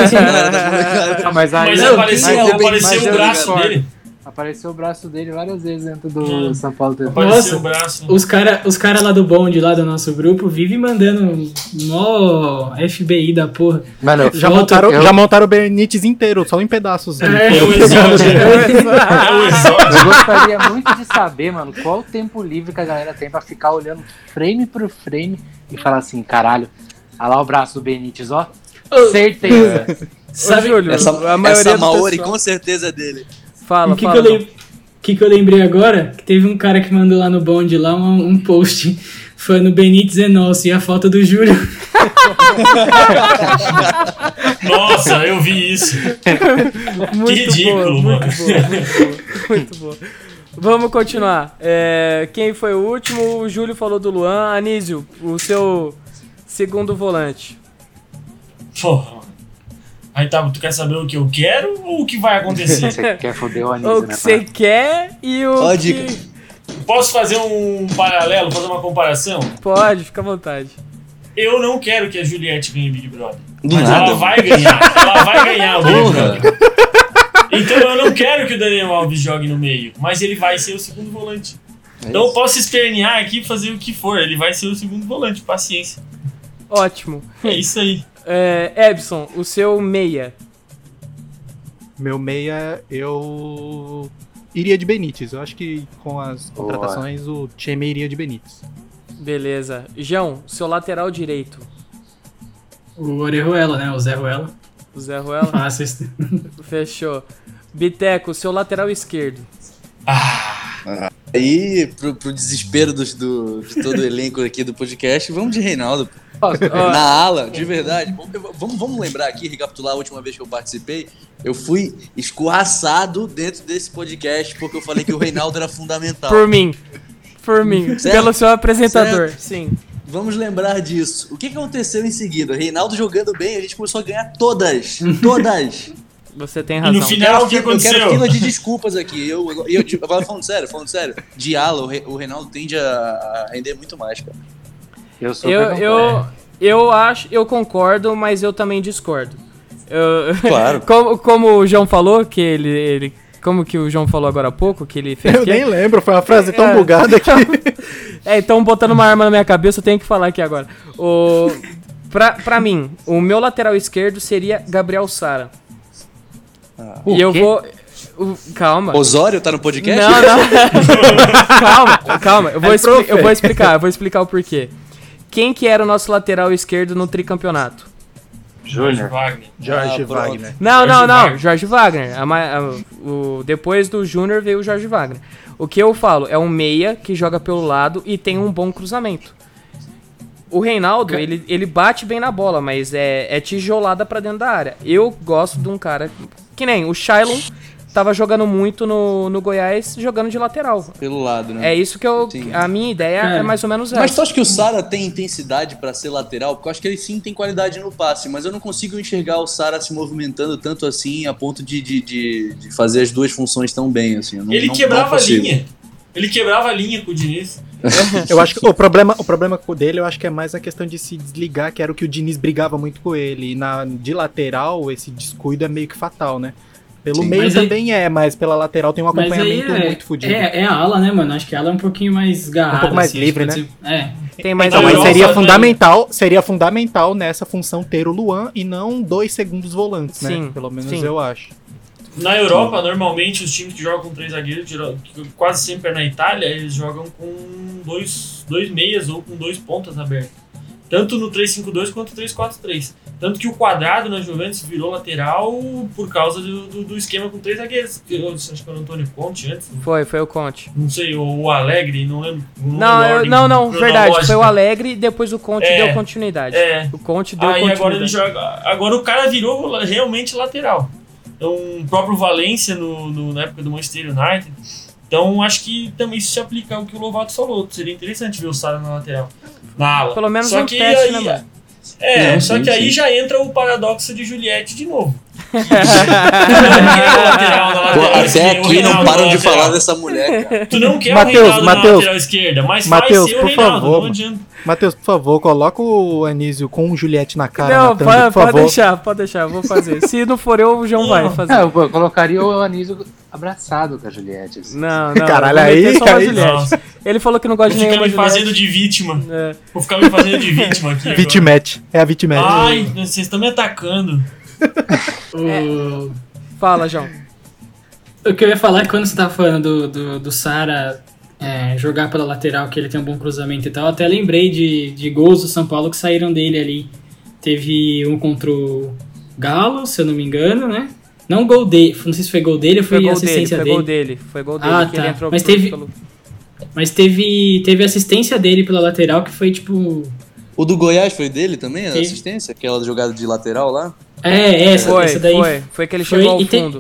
Ah, mas aí, Mas Não, apareceu, mas eu- apareceu mas o braço dele. Apareceu o braço dele várias vezes dentro do Hum. São Paulo TV. Apareceu Nossa. o braço. Os caras os cara lá do bonde, lá do nosso grupo, vivem mandando mó FBI da porra. Mano, Já Foto, montaram, eu- já montaram o Benítez inteiro, só em pedaços. É, É o exódio. É o exódio. Eu gostaria muito de saber, mano, qual o tempo livre que a galera tem pra ficar olhando frame por frame e falar assim, caralho, olha lá o braço do Benítez, ó. Certeza. Sabe, Ô, Júlio, Essa, a maioria essa Maori pessoal- com certeza é dele. Fala, o que, que, fala. eu lem- que, que eu lembrei agora? Que teve um cara que mandou lá no bonde lá um, um post falando Benítez é nosso e a foto do Júlio. Nossa, eu vi isso. Muito ridículo, boa, mano. Muito boa, muito boa, muito boa. Vamos continuar. É, quem foi o último? O Júlio falou do Luan. Anísio, o seu segundo volante. Porra. Aí tá, tu quer saber o que eu quero ou o que vai acontecer? Você quer foder o Anísio, O né? que você quer e o Ó a que... dica. Posso fazer um paralelo, fazer uma comparação? Pode, fica à vontade. Eu não quero que a Juliette ganhe Big Brother. Do mas nada. ela vai ganhar. Ela vai ganhar o Big Porra. Brother. Então eu não quero que o Daniel Alves jogue no meio, mas ele vai ser o segundo volante. Então eu posso espernear aqui e fazer o que for. Ele vai ser o segundo volante, paciência. Ótimo. É isso aí. É, Ebson, o seu meia. Meu meia, eu iria de Benítez. Eu acho que com as Boa. contratações o time iria de Benítez. Beleza. João, seu lateral direito. O Orejuela, né? O Zé Ruela. O Zé Ruela. Fácil. Fechou. Biteco, seu lateral esquerdo. Aí, pro, pro desespero dos- do, de todo o elenco aqui do podcast, vamos de Reinaldo. Na ala, de verdade. Vamos, vamos, lembrar aqui, recapitular a última vez que eu participei. Eu fui escorraçado dentro desse podcast porque eu falei que o Reinaldo era fundamental. por mim. Por mim. Certo? Pelo seu apresentador. Sim. Vamos lembrar disso. O que aconteceu em seguida? Reinaldo jogando bem, a gente começou a ganhar todas. Todas. Você tem E razão. no final, o que eu quero aconteceu? fila de desculpas aqui. Eu, eu, eu- agora falando sério, falando sério. De ala, o, Re- o Reinaldo tende a render muito mais, cara. Eu sou Eu, eu, eu acho, eu concordo, mas eu também discordo. Eu- Claro. como, como o João falou, que ele, ele. Como que o João falou agora há pouco, que ele fez. Eu que- nem lembro, foi uma frase tão É. bugada que. É, então botando uma arma na minha cabeça, eu tenho que falar aqui agora. O, pra, pra mim, o meu lateral esquerdo seria Gabriel Sara. O e eu quê? vou. o- calma. Osório tá no podcast? Não, não. calma, calma. Eu vou, É expli- eu vou explicar, eu vou explicar o porquê. Quem que era o nosso lateral esquerdo no tricampeonato? Jorge Júnior. Wagner. Jorge Ah. Wagner. Não, Jorge não, não. Wagner. Jorge Wagner. A a- o, depois do Júnior veio o Jorge Wagner. O que eu falo é um meia que joga pelo lado e tem um bom cruzamento. O Reinaldo, ele, ele bate bem na bola, mas é, é tijolada pra dentro da área. Eu gosto de um cara que nem o Shailon tava jogando muito no, no Goiás, jogando de lateral. Pelo lado, né? É isso que eu. Sim. A minha ideia é, É. mais ou menos Mas essa. tu acha que o Sara tem intensidade pra ser lateral? Porque eu acho que ele sim tem qualidade no passe, mas eu não consigo enxergar o Sara se movimentando tanto assim a ponto de, de, de, de fazer as duas funções tão bem, assim. Não- Ele não- quebrava não a linha. Ele quebrava a linha com o Diniz. Eu acho que o problema, o problema com o dele, eu acho que é mais a questão de se desligar, que era o que o Diniz brigava muito com ele. E na, de lateral, esse descuido é meio que fatal, né? Pelo Sim. meio Mas aí- também é, mas pela lateral tem um acompanhamento é, muito fodido. é, é a ala, né, mano? Acho que a ala é um pouquinho mais garrada. Um pouco mais assim, livre, acho que né? pode ser- É. Tem mais Então, mas seria né? fundamental, seria fundamental nessa função ter o Luan e não dois segundos volantes, né? Sim, Pelo menos sim. eu acho. Na Europa, normalmente, os times que jogam com três zagueiros, quase sempre é na Itália, eles jogam com dois, dois meias ou com dois pontas abertos. Tanto no 3-5-2 quanto no 3-4-3. Tanto que o quadrado na Juventus virou lateral por causa do, do, do esquema com três zagueiros. Eu acho que era o Antônio Conte antes. Foi, foi o Conte. Não sei, ou o Alegre, não lembro. Não, eu- não, não, verdade. Foi o Alegre e depois o Conte É. deu continuidade. É. O Conte deu Aí continuidade. agora ele joga. Agora o cara virou realmente lateral. Então, o próprio Valência no, no- na época do Manchester United. Então, acho que também isso se aplica ao que o Lovato falou. Seria interessante ver o Sara na lateral. Na ala. Pelo menos só um que teste, aí, né, mano? É, Sim, só sim, que aí sim. já entra o paradoxo de Juliette de novo. Pô, até aqui não param de falar dessa mulher, cara. Tu não quer Mateus, o Reinaldo na Mateus, lateral esquerda, mas Mateus, vai ser o por Reinaldo, favor. Matheus, por favor, coloca o Anísio com o Juliette na cara, Não, pode, por pode deixar, pode deixar, vou fazer. Se não for eu, o João vai fazer. É, eu colocaria o Anísio abraçado com a Juliette. assim. Não, não. Caralho, vou aí-. Nossa. Ele falou que não gosta Vou de ficar nenhuma me fazendo de vítima. É. Vou ficar me fazendo de vítima aqui. Vitimete. É a Vitimete. Ai, vocês estão me atacando. O, Fala, João. o que eu ia falar é que quando você tava falando do, do, do Sara é, jogar pela lateral, que ele tem um bom cruzamento e tal, até lembrei de, de gols do São Paulo que saíram dele ali. Teve um contra o Galo, se eu não me engano, né? Não gol dele, não sei se foi gol dele ou foi, Foi gol dele, assistência foi dele. gol dele. Foi gol dele Ah, que tá. ele entrou Mas teve- pelo- Mas teve, teve assistência dele pela lateral que foi tipo. O do Goiás foi dele também, a assistência? Aquela jogada de lateral lá? É, essa, Foi, essa daí. foi. Foi que ele foi, chegou ao e te- fundo.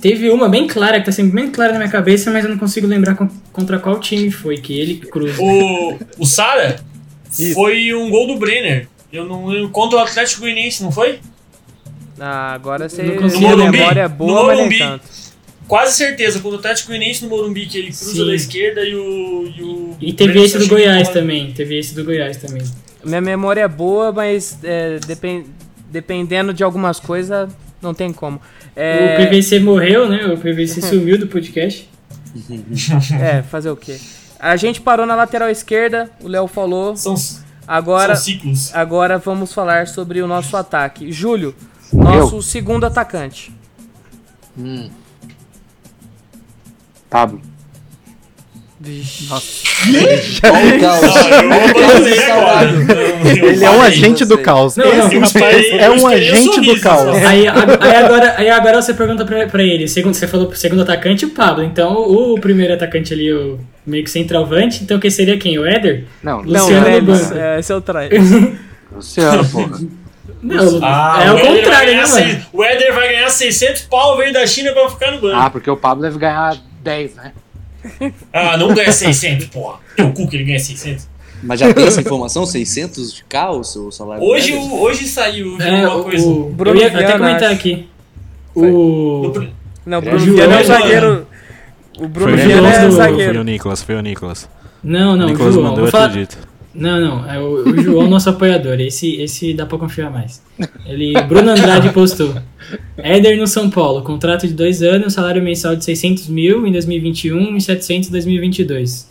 Teve uma bem clara, que tá sempre bem clara na minha cabeça, mas eu não consigo lembrar con- contra qual time foi, que ele cruza. O, o Sara foi um gol do Brenner. Eu não lembro. Contra o Atlético Goianiense, não foi? Ah, agora você No tem Morumbi? memória No boa, mas nem Morumbi. tanto. Quase certeza. Contra o Atlético Goianiense no Morumbi, que ele cruza Sim. da esquerda e o. E, o E teve Brenner esse do Goiás também. Teve esse do Goiás também. Minha memória é boa, mas é, depen- dependendo de algumas coisas, não tem como. O É, PVC morreu, né? O PVC sumiu do podcast. é, fazer o quê? A gente parou na lateral esquerda, o Léo falou. São, Agora, são ciclos. agora vamos falar sobre o nosso ataque. Júlio, nosso segundo atacante. Hum. Pablo. Vixe. Olha o caos. Não, eu Ele é um agente do caos. Não, não, é um o agente do caos. Aí, aí agora, aí agora você pergunta pra, pra ele, segundo, você falou pro segundo atacante, o Pablo. Então o primeiro atacante ali, o meio que centroavante, então quem seria quem? O Éder? Não, Não, Luciano Lelis, é, esse é o trai. Luciano, porra. Não, Ah, é o vai contrário, ganhar né, mano? seis- O Éder vai ganhar 600 pau, veio da China pra ficar no banco. Ah, porque o Pablo deve ganhar 10, né? Ah, não ganha 600, porra. Teu cu que ele ganha 600. Mas já tem essa informação? 600 de K o seu salário? Hoje, o- hoje saiu viu É, uma coisa. o, Bruno eu ia até Viana, comentar acho. aqui. O... Não, o Bruno Viana é mano. zagueiro. O Bruno Foi o Viana é do- Nicolas, foi o zagueiro. Nicolas, foi o Nicolas. Não, não, o o Nicolas João. mandou, eu falar- acredito. Não, não, é o, o João, nosso apoiador. Esse, esse dá pra confiar mais. Ele, Bruno Andrade postou. Éder no São Paulo, contrato de dois anos, salário mensal de 600 mil em 2021 e 700 em 2022.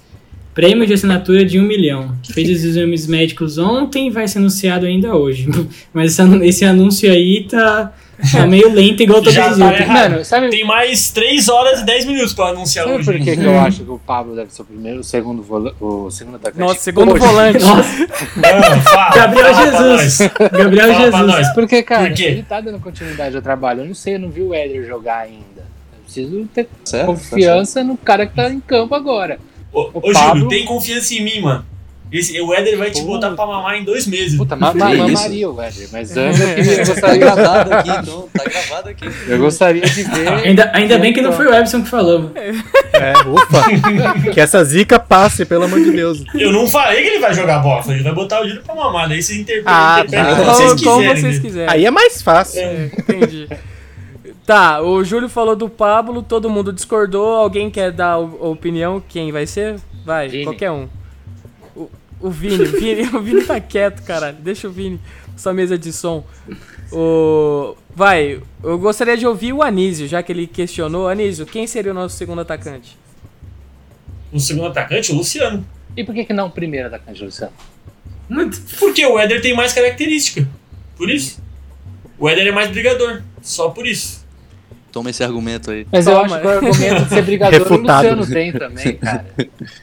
Prêmio de assinatura de 1 milhão. Fez os exames médicos ontem e vai ser anunciado ainda hoje. Mas esse anúncio aí tá, tá meio lento, igual todos Já os tá outros. errado. Mano, sabe, Tem mais 3 horas e 10 minutos pra anunciar sabe hoje. por que, que eu acho que o Pablo deve ser o primeiro, o segundo, vola- o segundo atacante? Nossa, segundo Hoje. volante. Nossa, Não, fala, Gabriel fala pra Jesus. nós. Gabriel Fala pra Jesus. Porque, cara, Por quê? ele tá dando continuidade ao trabalho. Eu não sei, eu não vi o Éder jogar ainda. Eu preciso ter Certo? confiança no cara que tá em campo agora. Ô, O ô Pablo- Júlio, tem confiança em mim, mano. Esse, o Éder vai te Puta. botar pra mamar em dois meses. Puta, ma ma isso? mamaria o Éder, mas antes eu, queria, Tá gostaria, gravado aqui, então. Tá gravado aqui. eu gostaria de ver. Ainda, ainda bem que não foi o Ebson que falou. É, ufa. que essa zica passe, pelo amor de Deus. Eu não falei que ele vai jogar bola, ele vai botar o Júlio pra mamar. Daí vocês interpretam, Ah, tá. como vocês Como, como quiserem. vocês quiserem. Aí é mais fácil. É, entendi. Tá, o Júlio falou do Pablo, todo mundo discordou. Alguém quer dar opinião? Quem vai ser? Vai, Vini. qualquer um. O, o Vini, o Vini, o Vini tá quieto, caralho. Deixa o Vini, sua mesa de som. O, vai, eu gostaria de ouvir o Anísio, já que ele questionou. Anísio, quem seria o nosso segundo atacante? O segundo atacante, o Luciano. E por que, que não o primeiro atacante, Luciano? Porque o Éder tem mais característica. Por isso. O Éder é mais brigador. Só por isso. Toma esse argumento aí. Mas eu Toma. acho que o argumento de ser brigador Refutado. o Luciano tem também, cara.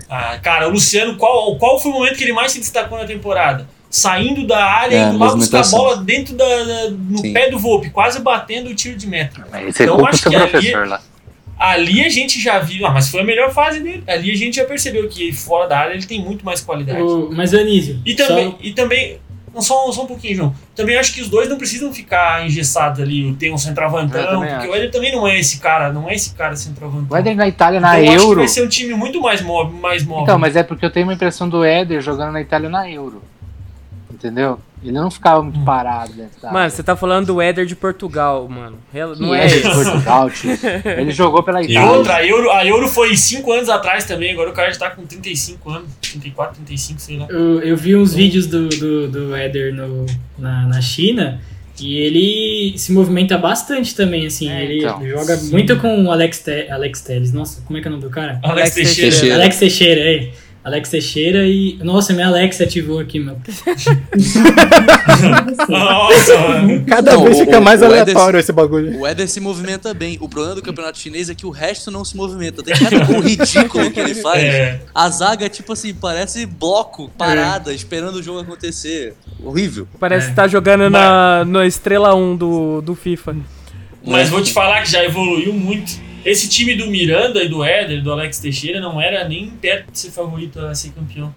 Ah, cara, o Luciano, qual, qual foi o momento que ele mais se destacou na temporada? Saindo da área, É, indo lá buscar a bola dentro da, da- no Sim. pé do Volpe, quase batendo o tiro de meta. Mas você Então, acho que ali- lá. Ali a gente já viu, ah, mas foi a melhor fase dele. Ali a gente já percebeu que fora da área ele tem muito mais qualidade. O, mas, Anísio, E também, só- e também não, só, só um pouquinho, João. Também acho que os dois não precisam ficar engessados ali. Tem um centroavantão, porque acho. o Éder também não é esse cara, não é esse cara centroavantão. O Éder na Itália, na então, acho que Euro. vai ser um time muito mais móvel. Mais móvel. Então, mas é porque eu tenho uma impressão do Éder jogando na Itália na Euro. Entendeu? Ele não ficava muito parado dentro da Mano, você tá falando do Éder de Portugal, mano. Não é Éder de isso. Portugal, tio. Ele jogou pela E Itália. outra, a Euro, a Euro foi 5 anos atrás também, agora o cara já tá com 35 anos, 34, 35, sei lá. Eu, eu vi uns vídeos do, do, do Éder no, na, na China e ele se movimenta bastante também, assim. É, ele então. joga muito com o Alex, Te Alex Telles. Nossa, como é que é o nome do cara? Alex Alex Teixeira. Teixeira. Alex Teixeira, é. Alex Teixeira e. Nossa, minha Alexa ativou aqui, meu. Nossa, mano. Cada Não, vez o- fica o- mais o aleatório esse bagulho. O Éder se movimenta bem. O problema do campeonato chinês é que o resto não se movimenta. Tem cada gol ridículo que ele faz. É. A zaga, tipo assim, parece bloco, parada, esperando o jogo acontecer. Horrível. Parece É. que tá jogando na, no Estrela 1 do, do FIFA. Mas vou te falar que já evoluiu muito. Esse time do Miranda e do Éder, do Alex Teixeira, não era nem perto de ser favorito a ser campeão.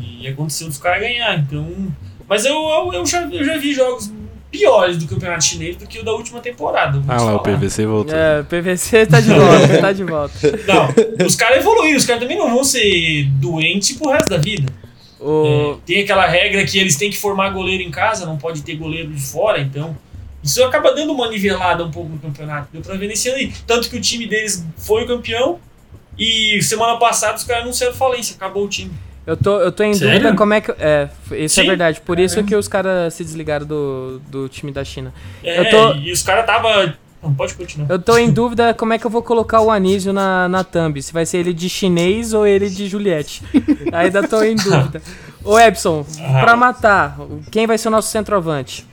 E aconteceu dos caras ganhar, então. Mas eu, eu, eu já, eu já vi jogos piores do campeonato chinês do que o da última temporada. Ah te lá, o. PVC voltou. É, o PVC tá de volta, tá de volta. Não, os caras evoluíram, os caras também não vão ser doentes pro resto da vida. O, É, tem aquela regra que eles têm que formar goleiro em casa, não pode ter goleiro de fora, então. Isso acaba dando uma nivelada um pouco no campeonato. Deu pra ver nesse ano aí. Tanto que o time deles foi o campeão. E semana passada os caras anunciaram falência, acabou o time. eu, tô, eu tô em Sério? dúvida como é que. É, isso é Sim. verdade. Por isso que os caras se desligaram do, do time da China. É, Eu tô- E os caras tava Não, pode continuar. Eu tô em dúvida como é que eu vou colocar o Anísio na, na thumb. Se vai ser ele de chinês ou ele de Juliette. Ainda tô em dúvida. Ô Epson, pra matar, quem vai ser o nosso centroavante?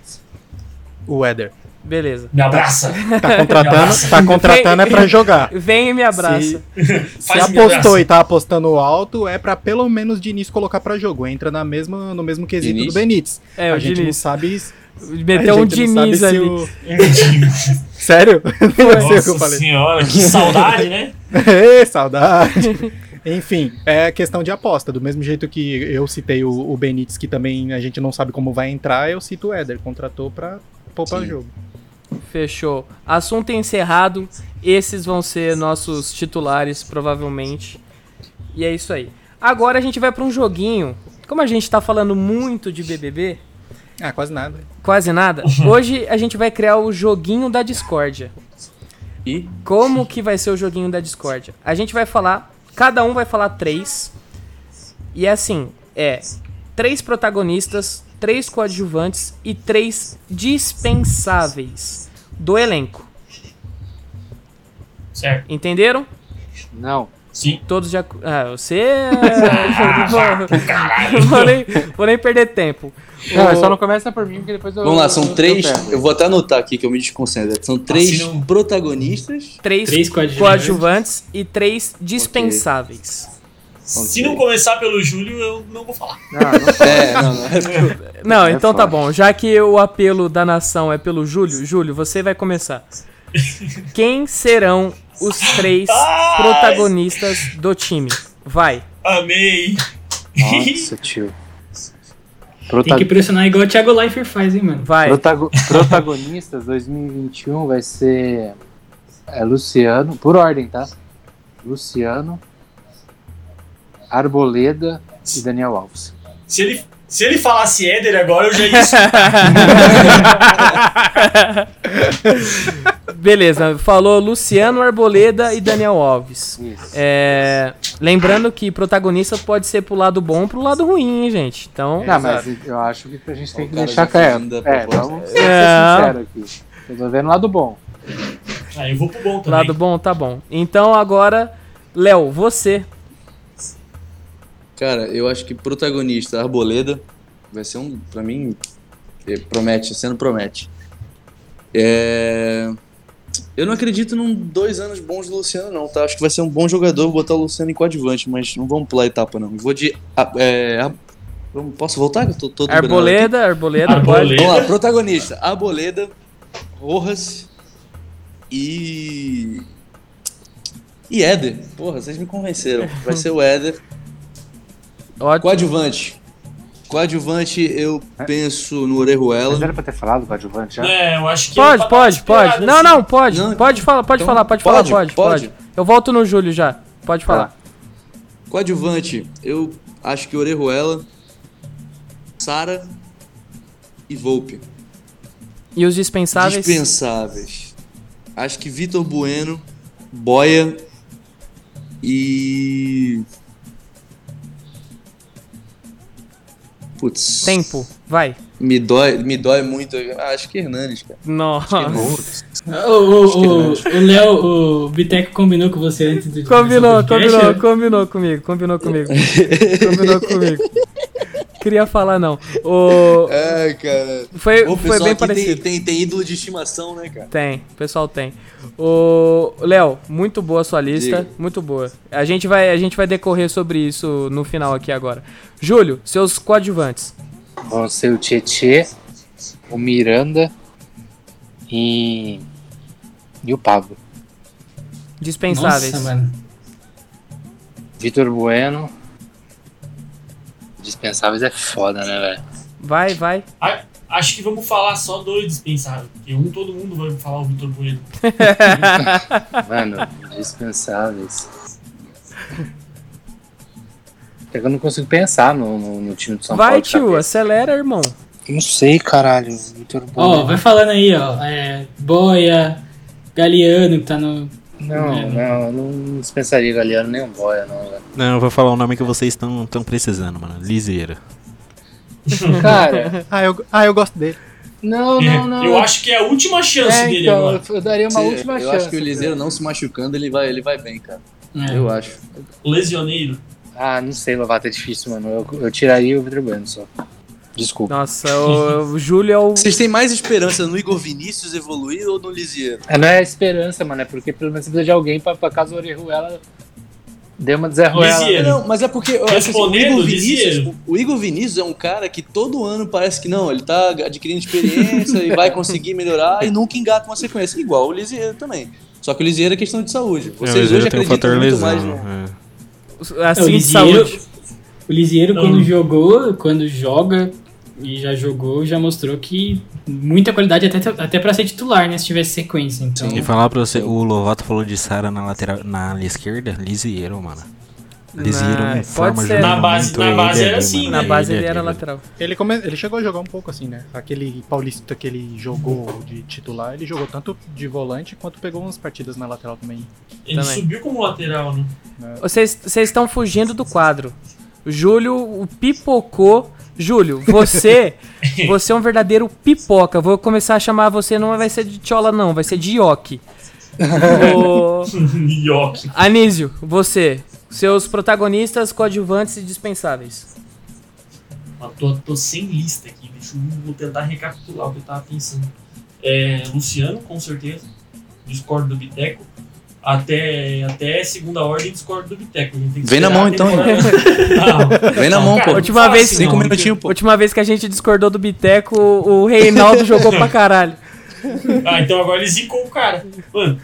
O Éder. Beleza. Me abraça. Tá contratando, tá contratando é pra jogar. Vem e me abraça. Se, se apostou abraça. e tá apostando alto, é pra pelo menos de início colocar pra jogo. Entra na mesma, no mesmo quesito Diniz? do Benítez. É, a o gente Diniz. não sabe. Meteu um Diniz ali. o- Sério? Não sei o que eu Nossa falei. senhora, que saudade, né? Ê, saudade. Enfim, é questão de aposta. Do mesmo jeito que eu citei o, o Benítez, que também a gente não sabe como vai entrar, eu cito o Éder. Contratou pra poupar o Sim. jogo. Fechou. Assunto encerrado. Esses vão ser nossos titulares, provavelmente. E é isso aí. Agora a gente vai pra um joguinho. Como a gente tá falando muito de BBB, Ah, quase nada. quase nada, hoje a gente vai criar o joguinho da discórdia. E Como que vai ser o joguinho da discórdia? A gente vai falar, cada um vai falar três. E é assim, é três protagonistas, três coadjuvantes e três dispensáveis do elenco. Certo. Entenderam? Não. Sim. Todos já. Ah, você. vou, vou nem, vou nem perder tempo. Não, O- só não começa por mim, porque depois eu. vamos lá, eu- são eu três. pego. Eu vou até anotar aqui que eu me desconcentro. São três não- protagonistas. Três, Três coadjuvantes. coadjuvantes e três dispensáveis. Se não começar pelo Júlio, eu não vou falar. Não, não É, não, não. É Não, É então tá bom. Já que o apelo da nação é pelo Júlio, Júlio, você vai começar. Quem serão os três protagonistas do time? Vai. Amei. Nossa, tio. Tem que pressionar igual o Thiago Leifert faz, hein, mano. Vai. Protago- protagonistas 2021 vai ser é, Luciano, por ordem, tá? Luciano, Arboleda e Daniel Alves. Se ele, se ele falasse Éder agora, eu já ia. Beleza, falou Luciano Arboleda e Daniel Alves. Isso. É, lembrando que protagonista pode ser pro lado bom ou pro lado ruim, hein, gente. Então. Não, mas eu acho que a gente tem O que deixar da É, vamos ser É. sinceros aqui. Eu tô vendo o lado bom. Ah, eu vou pro bom também. Lado bom, tá bom. Então agora, Léo, você. Cara, eu acho que protagonista Arboleda vai ser um, pra mim, eh, promete, sendo promete. É... Eu não acredito num dois anos bons do Luciano, não, tá? Acho que vai ser um bom jogador, vou botar o Luciano em coadjuvante, mas não vamos pular etapa, não. Eu Vou de. é, posso voltar? Que eu tô todo. Arboleda, Arboleda, Arboleda. pode. Vamos lá, protagonista: Arboleda, Rojas e. E Éder. Porra, vocês me convenceram. Vai ser o Éder. Ótimo. Coadjuvante. Coadjuvante, eu penso no Mas Orejuela. era pra ter falado com o adjuvante já? É, eu acho que. Pode, tá pode, pode. Não, assim. não, pode. Não, pode falar, pode então falar, pode, pode, falar, pode, pode. pode. Eu volto no Júlio já. Pode falar. Coadjuvante, eu acho que Orejuela, Sara e Volpe. E os dispensáveis? Dispensáveis. Acho que Vitor Bueno, Boia e. Putz. Tempo, vai. Me dói, me dói muito. Ah, Acho que Hernandes, cara. Nossa. O, o, o, o Léo, o Biteco combinou com você antes do Combinou, combinou, combinou comigo, combinou comigo. combinou comigo. Queria falar, não. O... Ai, cara. Foi, O foi bem aqui tem, parecido. tem, tem ídolo de estimação, né, cara? Tem, o pessoal tem. O Léo, muito boa a sua lista, Diga. muito boa. A gente vai a gente vai decorrer sobre isso no final aqui agora. Júlio, seus coadjuvantes. Vão ser o Tietê, o Miranda e. E o Pablo. Dispensáveis. Nossa, mano. Vitor Bueno. Dispensáveis é foda, né, velho? Vai, vai. Ah, Acho que vamos falar só dois dispensáveis. Porque um todo mundo vai falar o Vitor Bueno. Mano, dispensáveis. É que eu não consigo pensar no, no, no time de São vai, Paulo. de tio, cabeça. acelera, irmão. Não sei, caralho. Vitor Ó, Bueno. vai falando aí, ó. É, Boia, Galeano, que tá no. Não, não, eu não dispensaria Galeano nem um boia, não, velho. Não, eu vou falar o nome que vocês estão precisando, mano. Liseira. Cara, Ah eu, ah, eu gosto dele. Não, não, não. Eu acho que é a última chance É, dele então, agora. eu daria uma última eu chance. acho que o Liseiro não se machucando, ele vai, ele vai bem, cara. É. Eu acho. Lesioneiro. Ah, não sei, Lovato, é difícil, mano. Eu, eu tiraria o Vitor Bueno só. Desculpa. Nossa, o, o Júlio é o. Vocês têm mais esperança no Igor Vinícius evoluir ou no Lisieiro? É, Não é esperança, mano. É porque pelo menos você precisa de alguém pra, pra caso o Orejuela dê uma desarruela. Lisieiro. Não, mas é porque eu acho assim, o, Igor Vinícius, o, o Igor Vinícius é um cara que todo ano parece que não, ele tá adquirindo experiência e vai conseguir melhorar e nunca engata uma sequência. Igual o Lisieiro também. Só que o Lisieiro é questão de saúde. É, Vocês mas hoje um acreditam fator muito lesão. mais no... é. É, Assim, o de Lisieiro, saúde. o Lisieiro Não. quando jogou, quando joga e já jogou, já mostrou que muita qualidade até, até pra ser titular, né? Se tivesse sequência. Então, E falar pra você, o Lovato falou de Sara na lateral, na ala esquerda, Lisieiro, mano. Lisieiro Na- forma ser. de Na base- na base era assim, Na né? base ele era lateral. Ele, come... ele chegou a jogar um pouco assim, né? Aquele paulista que ele jogou de titular, ele jogou tanto de volante quanto pegou umas partidas na lateral também. Ele Também. subiu como lateral, né? Vocês vocês estão fugindo do quadro. Júlio, o pipocou. Júlio, você, você é um verdadeiro pipoca. Vou começar a chamar você, não vai ser de Tchola, não, vai ser de. Ô, Ioki. Anísio, você, seus protagonistas, coadjuvantes e dispensáveis. Mas tô, tô sem lista aqui, deixa eu vou tentar recapitular o que eu tava pensando. É, Luciano, com certeza. Discordo do Biteco. Até, até segunda ordem discordo do Biteco. Que Vem na mão, então. Vem na Não, mão, cara, pô. Última fala vez- assim, Cinco não. minutinhos, pô. Última vez que a gente discordou do Biteco, o, o Reinaldo jogou pra caralho. Ah, então agora ele zicou o cara. Mano,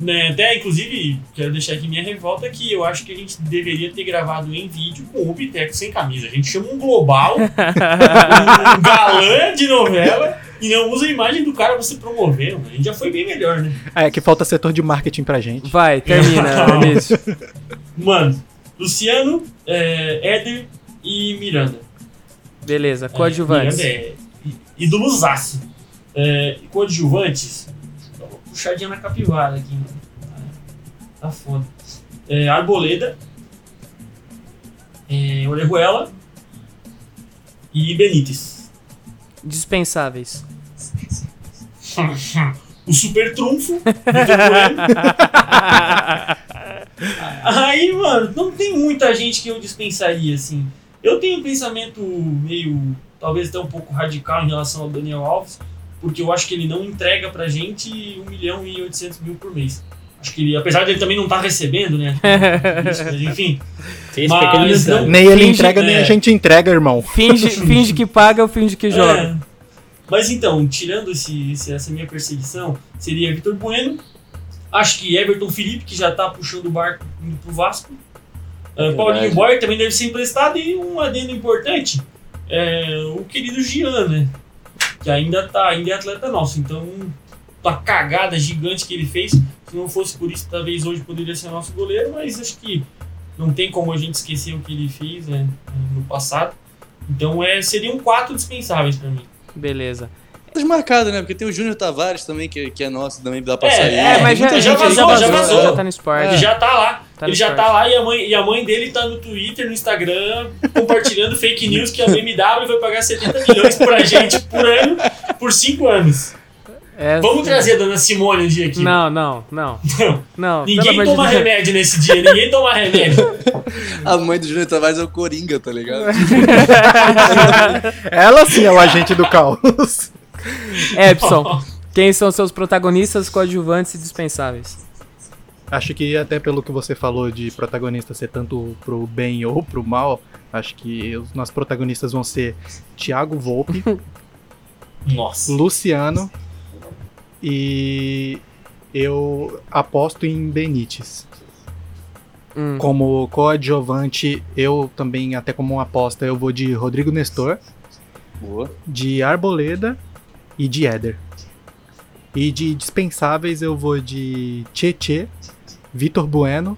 né, até inclusive, quero deixar aqui minha revolta que eu acho que a gente deveria ter gravado em vídeo com o Biteco sem camisa. A gente chama um global, um galã de novela e não usa a imagem do cara se promover. Mano. A gente já foi bem melhor, né? Ah, é que falta setor de marketing pra gente. Vai, termina. Mano, Luciano, é, Éder e Miranda. Beleza, É, coadjuvantes. Miranda é ídolozaço. É, e coadjuvantes, dá uma puxadinha na capivara aqui, mano. Tá, foda. É, Arboleda, é, Orejuela e Benítez. Dispensáveis. o super trunfo. Aí, mano, não tem muita gente que eu dispensaria, assim. Eu tenho um pensamento meio, talvez até um pouco radical em relação ao Daniel Alves, porque eu acho que ele não entrega pra gente 1 milhão e 800 mil por mês. Acho que ele, apesar dele também não estar recebendo, né? Isso, mas enfim. tem esse Mas pequeno não-. Nem ele Finge- entrega, nem é. a gente entrega, irmão. Finge, finge que paga ou finge que joga. É. Mas então, tirando esse, esse- essa minha perseguição, seria Vitor Bueno. Acho que Everton Felipe, que já tá puxando o barco indo pro Vasco. Uh, Paulinho Boy também deve ser emprestado. E um adendo importante: é, o querido Gian, né? Que ainda tá, ainda é atleta nosso. Então, a cagada gigante que ele fez. Se não fosse por isso, talvez hoje poderia ser nosso goleiro. Mas acho que não tem como a gente esquecer o que ele fez né, no passado. Então, é, seriam quatro dispensáveis pra mim. Beleza. Desmarcado, né? Porque tem o Júnior Tavares também, que, que é nosso, também dá pra É, sair. é, mas já, muita já, gente já, já vazou, vazou. já tá no esporte. Ele já tá lá. Tá ele já esporte. tá lá e a, mãe, e a mãe dele tá no Twitter, no Instagram, compartilhando fake news que a BMW vai pagar 70 milhões pra gente por ano, por 5 anos. É, Vamos trazer a dona Simone um dia aqui. Não, não, não. Não. Ninguém toma de Deus. remédio nesse dia, ninguém toma remédio. A mãe do Júnior Tavares é o Coringa, tá ligado? Ela sim é o agente do caos. Epson, quem são seus protagonistas, coadjuvantes e dispensáveis? Acho que até pelo que você falou de protagonista ser tanto pro bem ou pro mal, acho que os nossos protagonistas vão ser Thiago Volpe, Nossa. Luciano e eu aposto em Benítez. Hum, Como coadjuvante, eu também, até como uma aposta, eu vou de Rodrigo Nestor, Boa. de Arboleda e de Éder. E de dispensáveis eu vou de Tietê, Vitor Bueno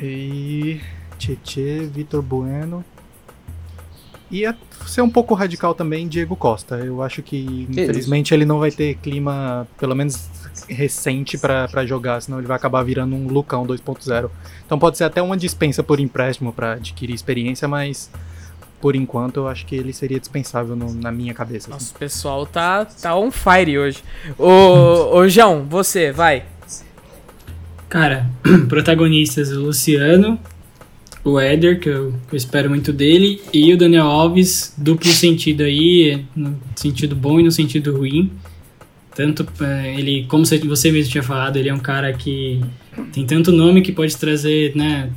e Tietê, Vitor Bueno. E a ser um pouco radical também, Diego Costa. Eu acho que, infelizmente, ele não vai ter clima, pelo menos recente, pra jogar, senão ele vai acabar virando um Lucão 2.0. Então pode ser até uma dispensa por empréstimo pra adquirir experiência, mas por enquanto, eu acho que ele seria dispensável no- na minha cabeça. assim. Nossa, o pessoal tá, tá on fire hoje. Ô, ô João, você, vai. Cara, protagonistas, o Luciano, o Éder, que eu, que eu espero muito dele, e o Daniel Alves, duplo sentido aí, no sentido bom e no sentido ruim. Tanto eh, ele, como você você mesmo tinha falado, ele é um cara que tem tanto nome que pode trazer, né?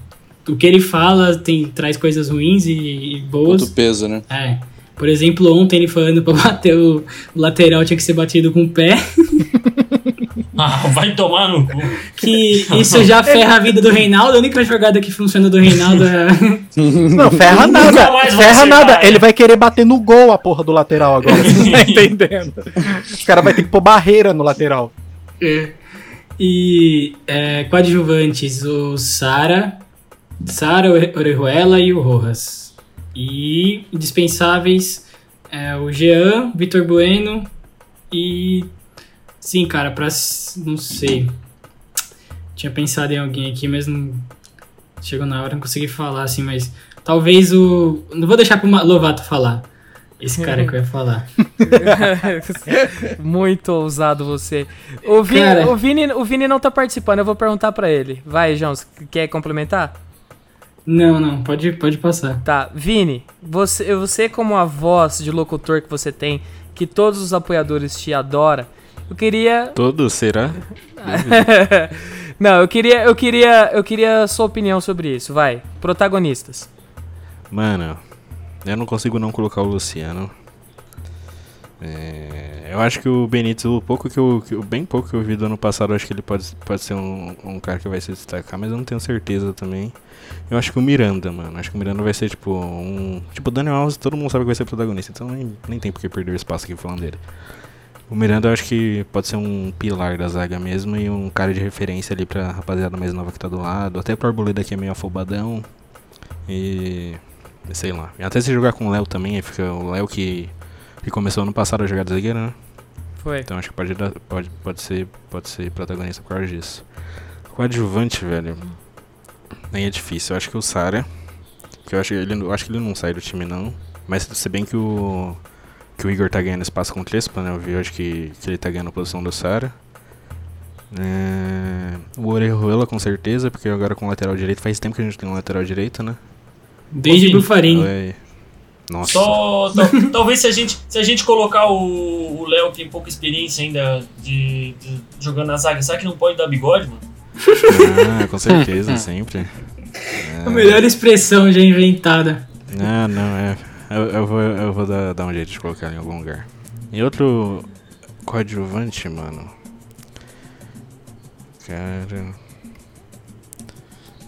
O que ele fala tem, traz coisas ruins e, e boas. Quanto peso, né? É. Por exemplo, ontem ele falando pra bater o, o lateral tinha que ser batido com o pé. Ah, vai tomar no cu. Que isso já ferra a vida do Reinaldo. A única jogada que funciona do Reinaldo é. Não, ferra nada. vai Ferra nada. é. Ele vai querer bater no gol a porra do lateral agora. Você não tá entendendo. Os caras vão ter que pôr barreira no lateral. E é, coadjuvantes, o Sara, Sara, Orejuela e o Rojas. E indispensáveis é, o Jean, Vitor Bueno e. Sim, cara, pra. Não sei. Tinha pensado em alguém aqui, mas não. Chegou na hora, não consegui falar assim, mas. Talvez o. Não vou deixar pro Lovato falar. Esse cara que eu ia falar. Muito ousado você. O Vini, Cara. o, Vini, o Vini não tá participando, eu vou perguntar pra ele. Vai, João, quer complementar? Não, não, pode, pode passar. Tá, Vini, você, você como a voz de locutor que você tem, que todos os apoiadores te adoram, eu queria... Todos, será? não, eu queria, eu queria, eu queria a sua opinião sobre isso, vai. Protagonistas. Mano, eu não consigo não colocar o Luciano. É, eu acho que o Benítez, o pouco que eu, que eu- bem pouco que eu vi do ano passado, eu acho que ele pode, pode ser um, um cara que vai se destacar, mas eu não tenho certeza também. Eu acho que o Miranda, mano, acho que o Miranda vai ser tipo um. Tipo, o Daniel Alves, todo mundo sabe que vai ser protagonista, então nem, nem tem por que perder o espaço aqui falando dele. O Miranda eu acho que pode ser um pilar da zaga mesmo e um cara de referência ali pra rapaziada mais nova que tá do lado. Até pro Arboleda que é meio afobadão. E. Sei lá. E até se jogar com o Léo também, aí fica o Léo que, que começou ano passado a jogar de zagueiro, né? Foi. Então acho que pode, pode, pode, ser, pode ser protagonista por causa disso. Coadjuvante, velho. Nem é difícil. Eu acho que o Sara. Que eu acho, que ele, eu acho que ele não sai do time não. Mas se bem que o. Que o Igor tá ganhando espaço com o Crespo, né? Eu vi hoje que, que ele tá ganhando a posição do Sara. É, o Orejuela com certeza, porque agora com o lateral direito faz tempo que a gente tem um lateral direito, né? Desde Vini, Bufarini. Ué. Nossa. Só, tal- talvez se a gente, se a gente colocar o o Léo, que tem pouca experiência ainda de, de- jogando na zaga, será que não pode dar bigode, mano? Ah, com certeza, sempre. A melhor expressão já inventada. Ah, não, é. Eu, eu vou, eu vou dar, dar um jeito de colocar em algum lugar. E outro coadjuvante, mano. Cara.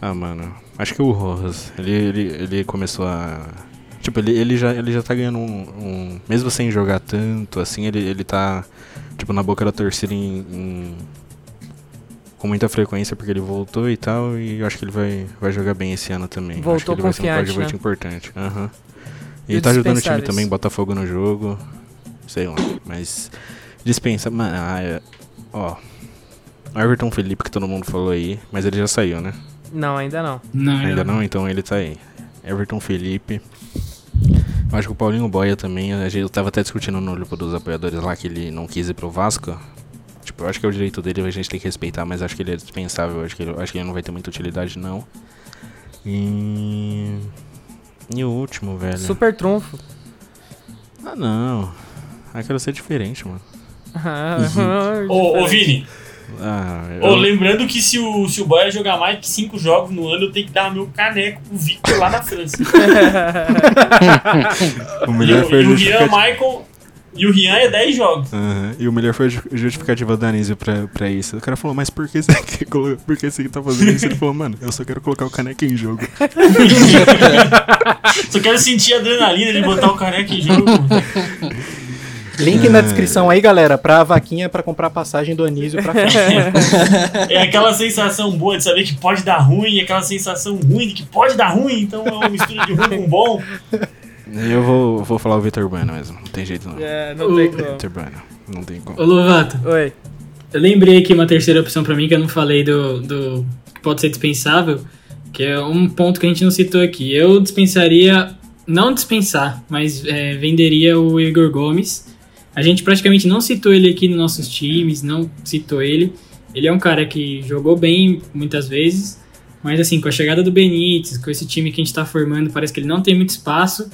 Ah, mano. Acho que o Rojas. Ele, ele, ele começou a. Tipo, ele, ele, já, ele já tá ganhando um, um- Mesmo sem jogar tanto, assim, ele, ele tá. Tipo, na boca da torcida em. em- com muita frequência porque ele voltou e tal. E eu acho que ele vai, vai jogar bem esse ano também. Eu acho que Voltou ele vai ser um coadjuvante né? importante. Aham. E Ele tá ajudando o time também, Botafogo no jogo. Sei lá, mas. Dispensa. Mano, ah, é- ó. O Everton Felipe, que todo mundo falou aí, mas ele já saiu, né? Não, ainda não. Não, Ainda não? Então ele tá aí. Everton Felipe. Eu acho que o Paulinho Boia também, a gente tava até discutindo no grupo dos apoiadores lá que ele não quis ir pro Vasco. Eu acho que é o direito dele, a gente tem que respeitar, mas acho que ele é dispensável, acho que ele, acho que ele não vai ter muita utilidade não. E. E o último, velho. Super trunfo. Ah não. Ah, quero ser diferente, mano. Ô, ô Vini, Ah, ô, eu, lembrando que se o, se o Bahia jogar mais que 5 jogos no ano, eu tenho que dar meu caneco pro Victor lá na França. o E melhor o, foi e o Rian. Michael. E o Rian é 10 jogos. Aham, E o melhor foi a ju- justificativa da Anísio pra, pra isso. O cara falou, mas por que você, por que você tá fazendo isso? Ele falou, mano, eu só quero colocar o caneca em jogo. Só quero sentir a adrenalina de botar o caneco em jogo. Link na descrição aí, galera, pra vaquinha pra comprar passagem do Anísio pra França. É aquela sensação boa de saber que pode dar ruim, e aquela sensação ruim de que pode dar ruim, então é uma mistura de ruim com bom. Eu vou, vou falar o Vitor Bueno mesmo. Não tem jeito não. É, não tem como. Vitor Bueno. Não tem como. Ô, Lovato, Oi. eu lembrei aqui uma terceira opção pra mim que eu não falei do, do que pode ser dispensável, que é um ponto que a gente não citou aqui. Eu dispensaria não dispensar, mas é, venderia o Igor Gomes. A gente praticamente não citou ele aqui nos nossos times, não citou ele. Ele é um cara que jogou bem muitas vezes, mas assim, com a chegada do Benítez, com esse time que a gente está formando, parece que ele não tem muito espaço.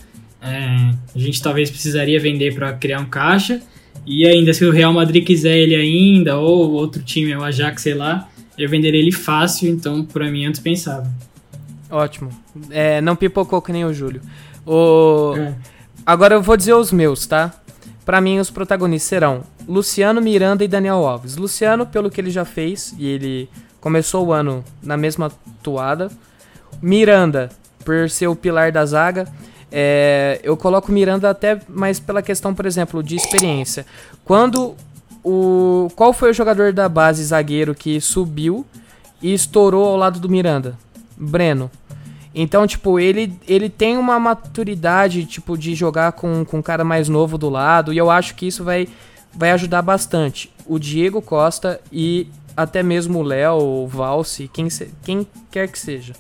É, a gente talvez precisaria vender para criar um caixa. E ainda, se o Real Madrid quiser ele ainda, ou outro time, o Ajax, sei lá, eu venderia ele fácil, então para mim é indispensável. Ótimo. É, não pipocou que nem o Júlio. O... É. Agora eu vou dizer os meus, tá? Pra mim, os protagonistas serão Luciano, Miranda e Daniel Alves. Luciano, pelo que ele já fez, e ele começou o ano na mesma toada. Miranda, por ser o pilar da zaga. É, eu coloco Miranda até mais pela questão, por exemplo, de experiência. Quando o. Qual foi o jogador da base zagueiro que subiu e estourou ao lado do Miranda? Breno. Então, tipo, ele, ele tem uma maturidade, tipo, de jogar com, com um cara mais novo do lado, e eu acho que isso vai, vai ajudar bastante. O Diego Costa e até mesmo o Léo, o Valse, quem, quem quer que seja.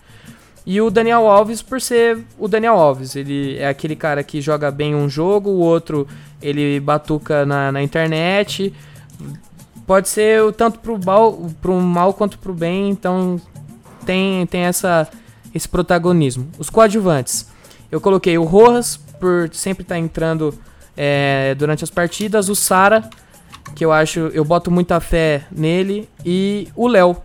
E o Daniel Alves por ser o Daniel Alves. Ele é aquele cara que joga bem um jogo, o outro ele batuca na, na internet. Pode ser tanto pro, bal, pro mal quanto pro bem, então tem, tem essa, esse protagonismo. Os coadjuvantes. Eu coloquei o Rojas, por sempre estar entrando é, durante as partidas. O Sara, que eu acho, eu boto muita fé nele. E o Léo.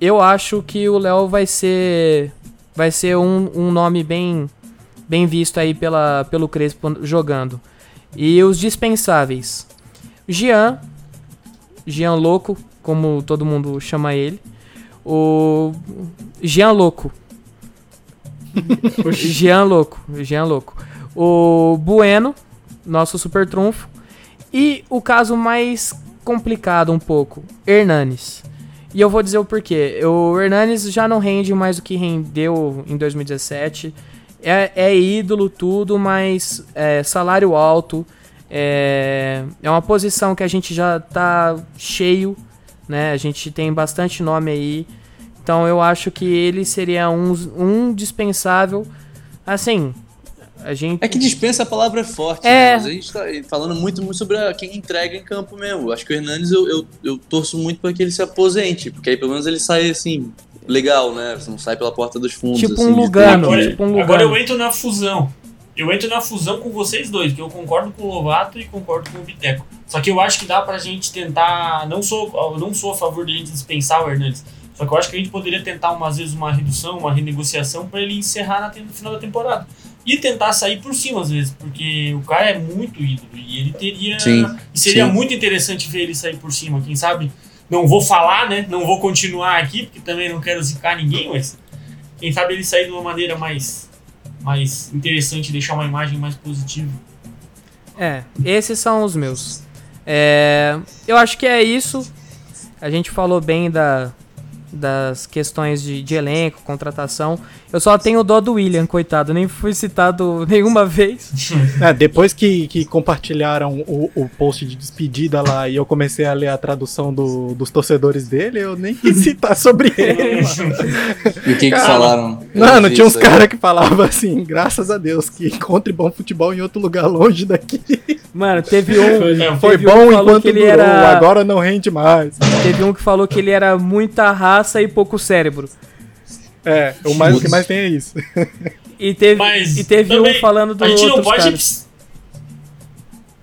Eu acho que o Léo vai ser vai ser um, um nome bem bem visto aí pela, pelo Crespo jogando. E os dispensáveis. Jean, Jean Louco, como todo mundo chama ele. O Jean Louco. Jean Louco, Jean Louco. O Bueno, nosso super trunfo. E o caso mais complicado um pouco, Hernanes. E eu vou dizer o porquê. O Hernanes já não rende mais do que rendeu em 2017. É, é ídolo, tudo, mas é, salário alto. É, é uma posição que a gente já tá cheio, né? A gente tem bastante nome aí. Então eu acho que ele seria um, um dispensável. Assim, a gente. É que dispensa a palavra é forte, É. né? mas a gente tá falando muito, muito sobre a- quem entrega em campo mesmo. Acho que o Hernanes eu, eu, eu torço muito para que ele se aposente, porque aí pelo menos ele sai assim, legal, né? Você não sai pela porta dos fundos. Tipo assim, um Lugano, tempo. tipo um Agora Lugano. eu entro na fusão. Eu entro na fusão com vocês dois, que eu concordo com o Lovato e concordo com o Biteco. Só que eu acho que dá pra gente tentar. Não sou, não sou a favor de a gente dispensar o Hernandes. Só que eu acho que a gente poderia tentar, umas vezes, uma redução, uma renegociação pra ele encerrar na, no final da temporada. E tentar sair por cima, às vezes, porque o cara é muito ídolo. E ele teria. Sim, e seria sim. muito interessante ver ele sair por cima, quem sabe? Não vou falar, né? Não vou continuar aqui, porque também não quero zicar ninguém, mas quem sabe ele sair de uma maneira mais, mais interessante, deixar uma imagem mais positiva. É, esses são os meus. É, eu acho que é isso. A gente falou bem da, das questões de, de elenco, contratação. Eu só tenho dó do William, coitado. Nem fui citado nenhuma vez. É, depois que, que compartilharam o, o post de despedida lá e eu comecei a ler a tradução do- dos torcedores dele, eu nem quis citar sobre ele. mano. E o que que falaram? Mano, vi tinha uns caras que falavam assim, graças a Deus, que encontre bom futebol em outro lugar longe daqui. Mano, teve um. Foi teve um bom que falou enquanto que ele durou, era. agora não rende mais. Teve um que falou que ele era muita raça e pouco cérebro. É, o, mais, o que mais tem é isso. E teve, Mas e teve um falando do a gente não outros pode. caras.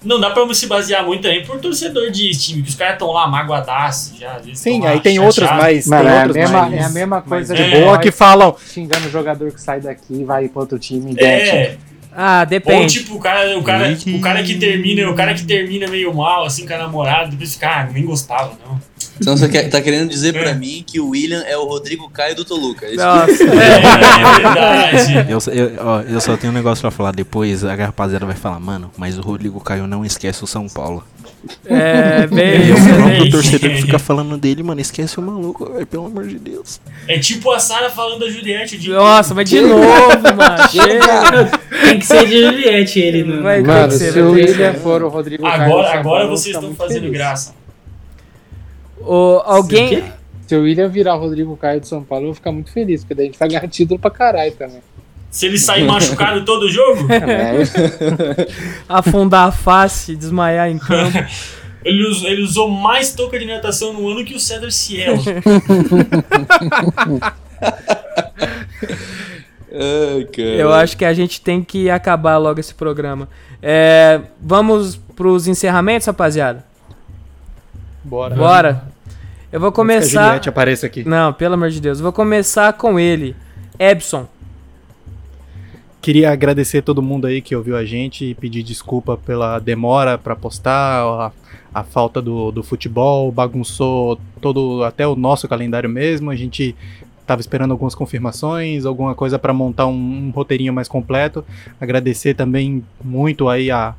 Não dá pra se basear muito também por torcedor de time, que os caras estão lá magoadaço já. Sim, aí tem outros mais. Mano, tem é, a outros mesma, mais, é a mesma coisa de de boa que falam. xingando o jogador que sai daqui e vai pra outro time e. É, Ah, ou depende. tipo, o cara, o, cara, o cara que termina, o cara que termina meio mal, assim, com a namorada, depois fica, ah, nem gostava, não. Então você quer- tá querendo dizer É. pra mim que o William é o Rodrigo Caio do Toluca. é? Nossa. É, é verdade. Eu, eu, ó, eu só tenho um negócio pra falar. Depois a rapaziada vai falar, mano, mas o Rodrigo Caio não esquece o São Paulo. É, bem. E o próprio torcedor que fica falando dele, mano, esquece o maluco, velho, pelo amor de Deus. É tipo a Sara falando da Juliette. De... Nossa, mas de novo, mano. Chega. Tem que ser de Juliette ele, não. Vai ter Mano, que ser, se o William for o Rodrigo Caio Agora, São agora vocês estão fazendo feliz. graça. O, alguém. Se o William virar o Rodrigo Caio do São Paulo, eu vou ficar muito feliz, porque daí a gente vai ganhar título pra caralho também. Se ele sair machucado todo jogo, Afundar a face, desmaiar em campo. ele, us- ele usou mais touca de natação no ano que o César Cielo. Eu acho que a gente tem que acabar logo esse programa. É, vamos pros encerramentos, rapaziada? Bora. Bora. Eu vou Antes que a começar. Juliette apareça aqui. Não, pelo amor de Deus. Eu vou começar com ele. Ebson. Queria agradecer todo mundo aí que ouviu a gente e pedir desculpa pela demora pra postar, a, a falta do, do futebol, bagunçou todo até o nosso calendário mesmo. A gente tava esperando algumas confirmações, alguma coisa pra montar um, um roteirinho mais completo. Agradecer também muito aí a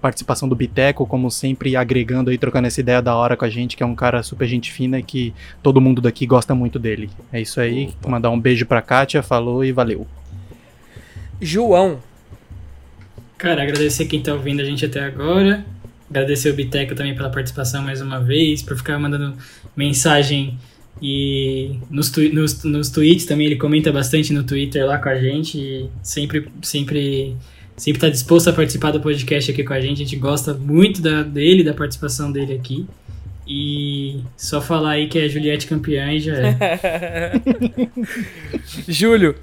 participação do Biteco, como sempre agregando aí, trocando essa ideia da hora com a gente, que é um cara super gente fina e que todo mundo daqui gosta muito dele. É isso aí, mandar um beijo pra Kátia, falou e valeu. João. Cara, agradecer quem tá ouvindo a gente até agora. Agradecer o Biteco também pela participação mais uma vez, por ficar mandando mensagem e nos, twi- nos, nos tweets também, ele comenta bastante no Twitter lá com a gente e sempre, sempre, sempre tá disposto a participar do podcast aqui com a gente. A gente gosta muito da, dele, da participação dele aqui. E só falar aí que é Juliette campeã e já é. Júlio.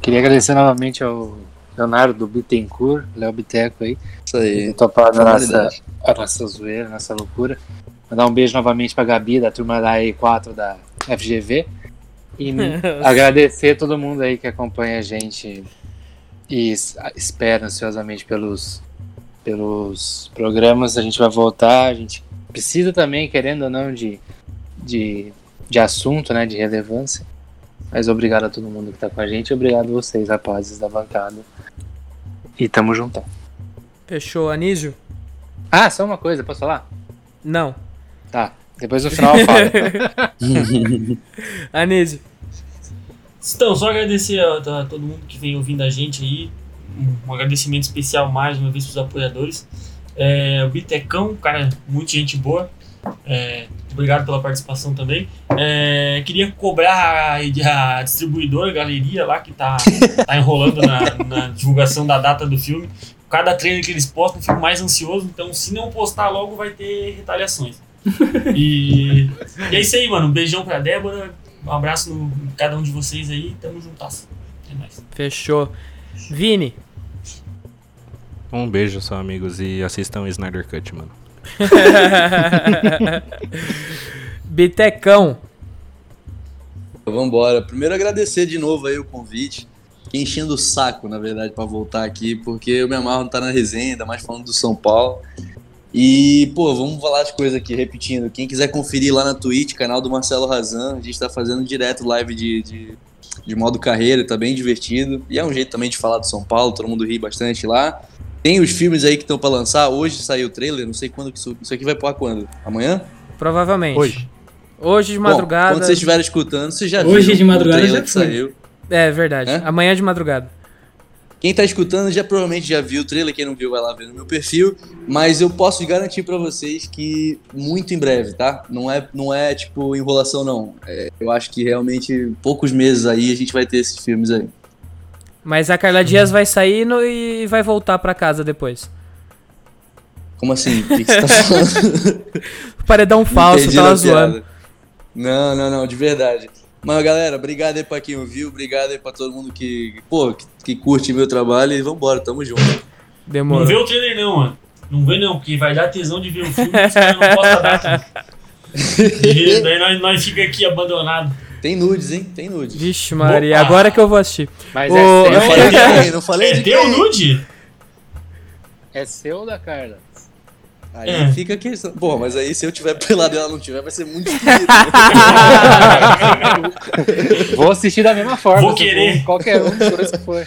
Queria agradecer novamente ao Leonardo do Bittencourt, Léo Biteco aí, Isso aí. topado a nossa, a nossa zoeira, a nossa loucura. Mandar um beijo novamente pra Gabi, da turma da E4 da FGV. E agradecer todo mundo aí que acompanha a gente e es- espera ansiosamente pelos, pelos programas. A gente vai voltar, a gente precisa também, querendo ou não, de, de, de assunto, né, de relevância. Mas obrigado a todo mundo que tá com a gente obrigado a vocês, rapazes da bancada. E tamo juntão. Fechou, Anísio? Ah, só uma coisa, posso falar? Não. Tá, depois no final eu falo. Anísio. Então, só agradecer a, a todo mundo que vem ouvindo a gente aí. Um, agradecimento especial mais uma vez para os apoiadores. É, o Bitecão, cara, muita gente boa. É, obrigado pela participação também. É, queria cobrar a, a distribuidora, a galeria lá que tá, tá enrolando na, na divulgação da data do filme. Cada trailer que eles postam, eu fico mais ansioso. Então, se não postar logo, vai ter retaliações. E, e é isso aí, mano. Um beijão pra Débora. Um abraço no, em cada um de vocês aí. Tamo juntas. É nóis. Fechou. Vini. Um beijo só, amigos, e assistam o Snyder Cut, mano. Bitecão. Vambora. Primeiro agradecer de novo aí o convite. Fiquei enchendo o saco, na verdade, pra voltar aqui, porque eu me amarro não tá na resenha, ainda mais falando do São Paulo. E, pô, vamos falar as coisas aqui, repetindo. Quem quiser conferir lá na Twitch, canal do Marcelo Razan, a gente tá fazendo direto live de, de, de modo carreira, tá bem divertido. E é um jeito também de falar do São Paulo, todo mundo ri bastante lá. Tem os filmes aí que estão pra lançar, hoje saiu o trailer, não sei quando que isso, isso aqui vai ar quando? Amanhã? Provavelmente. Hoje. Hoje de Bom, madrugada. quando vocês estiverem escutando, vocês já Hoje viram de madrugada o trailer já foi. saiu. É verdade. Hã? Amanhã de madrugada. Quem tá escutando já provavelmente já viu o trailer, quem não viu vai lá ver no meu perfil, mas eu posso garantir pra vocês que muito em breve, tá? Não é, não é tipo enrolação não. É, eu acho que realmente em poucos meses aí a gente vai ter esses filmes aí. Mas a Carla Dias vai sair no- e vai voltar pra casa depois. Como assim? O que, que você tá falando? Paredão falso, tava zoando. piada. Não, não, não, de verdade. Mas galera, obrigado aí pra quem ouviu, obrigado aí pra todo mundo que, pô, que, que curte meu trabalho e vambora, tamo junto. Não Demorou. vê o trailer não, mano. Não vê não, porque vai dar tesão de ver o filme e os caras não postam a data. E daí nós, nós fica aqui abandonado. Tem nudes, hein? Tem nudes. Vixe, Maria, Opa. agora que eu vou assistir. Mas Ô, é, Não seu, falei de quem, não falei É de teu quem. nude? é seu da Carla. Aí É. fica a questão. Pô, mas aí se eu tiver pelado e ela não tiver, vai ser muito esquisito. Vou assistir da mesma forma. Vou se querer. for Qualquer um, por isso que for.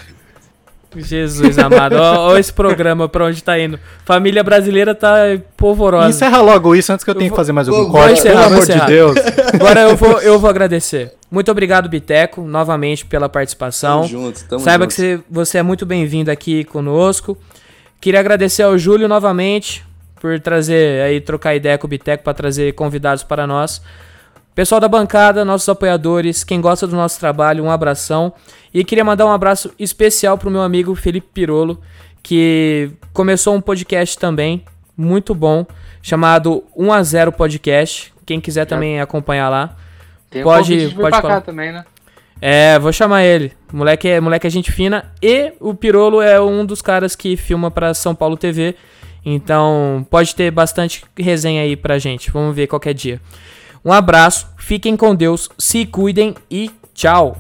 Jesus amado. Ó, ó esse programa pra onde tá indo. Família brasileira tá polvorosa. Encerra logo isso antes que eu tenha vou- que fazer mais algum corte. encerrar, Pelo amor de encerrar. Deus. Agora eu vou, eu vou agradecer. Muito obrigado, Biteco, novamente pela participação. Tamo junto, tamo Saiba junto. que você, você é muito bem-vindo aqui conosco. Queria agradecer ao Júlio novamente por trazer aí, trocar ideia com o Biteco para trazer convidados para nós. Pessoal da bancada, nossos apoiadores, quem gosta do nosso trabalho, um abração. E queria mandar um abraço especial pro meu amigo Felipe Pirolo, que começou um podcast também, muito bom, chamado 1 a 0 Podcast. Quem quiser também acompanhar lá. Tem um Pode- vir pode pra falar. também, né? É, vou chamar ele. Moleque é, moleque é gente fina. E o Pirolo é um dos caras que filma pra São Paulo TV. Então pode ter bastante resenha aí pra gente. Vamos ver qualquer dia. Um abraço, fiquem com Deus, se cuidem e tchau.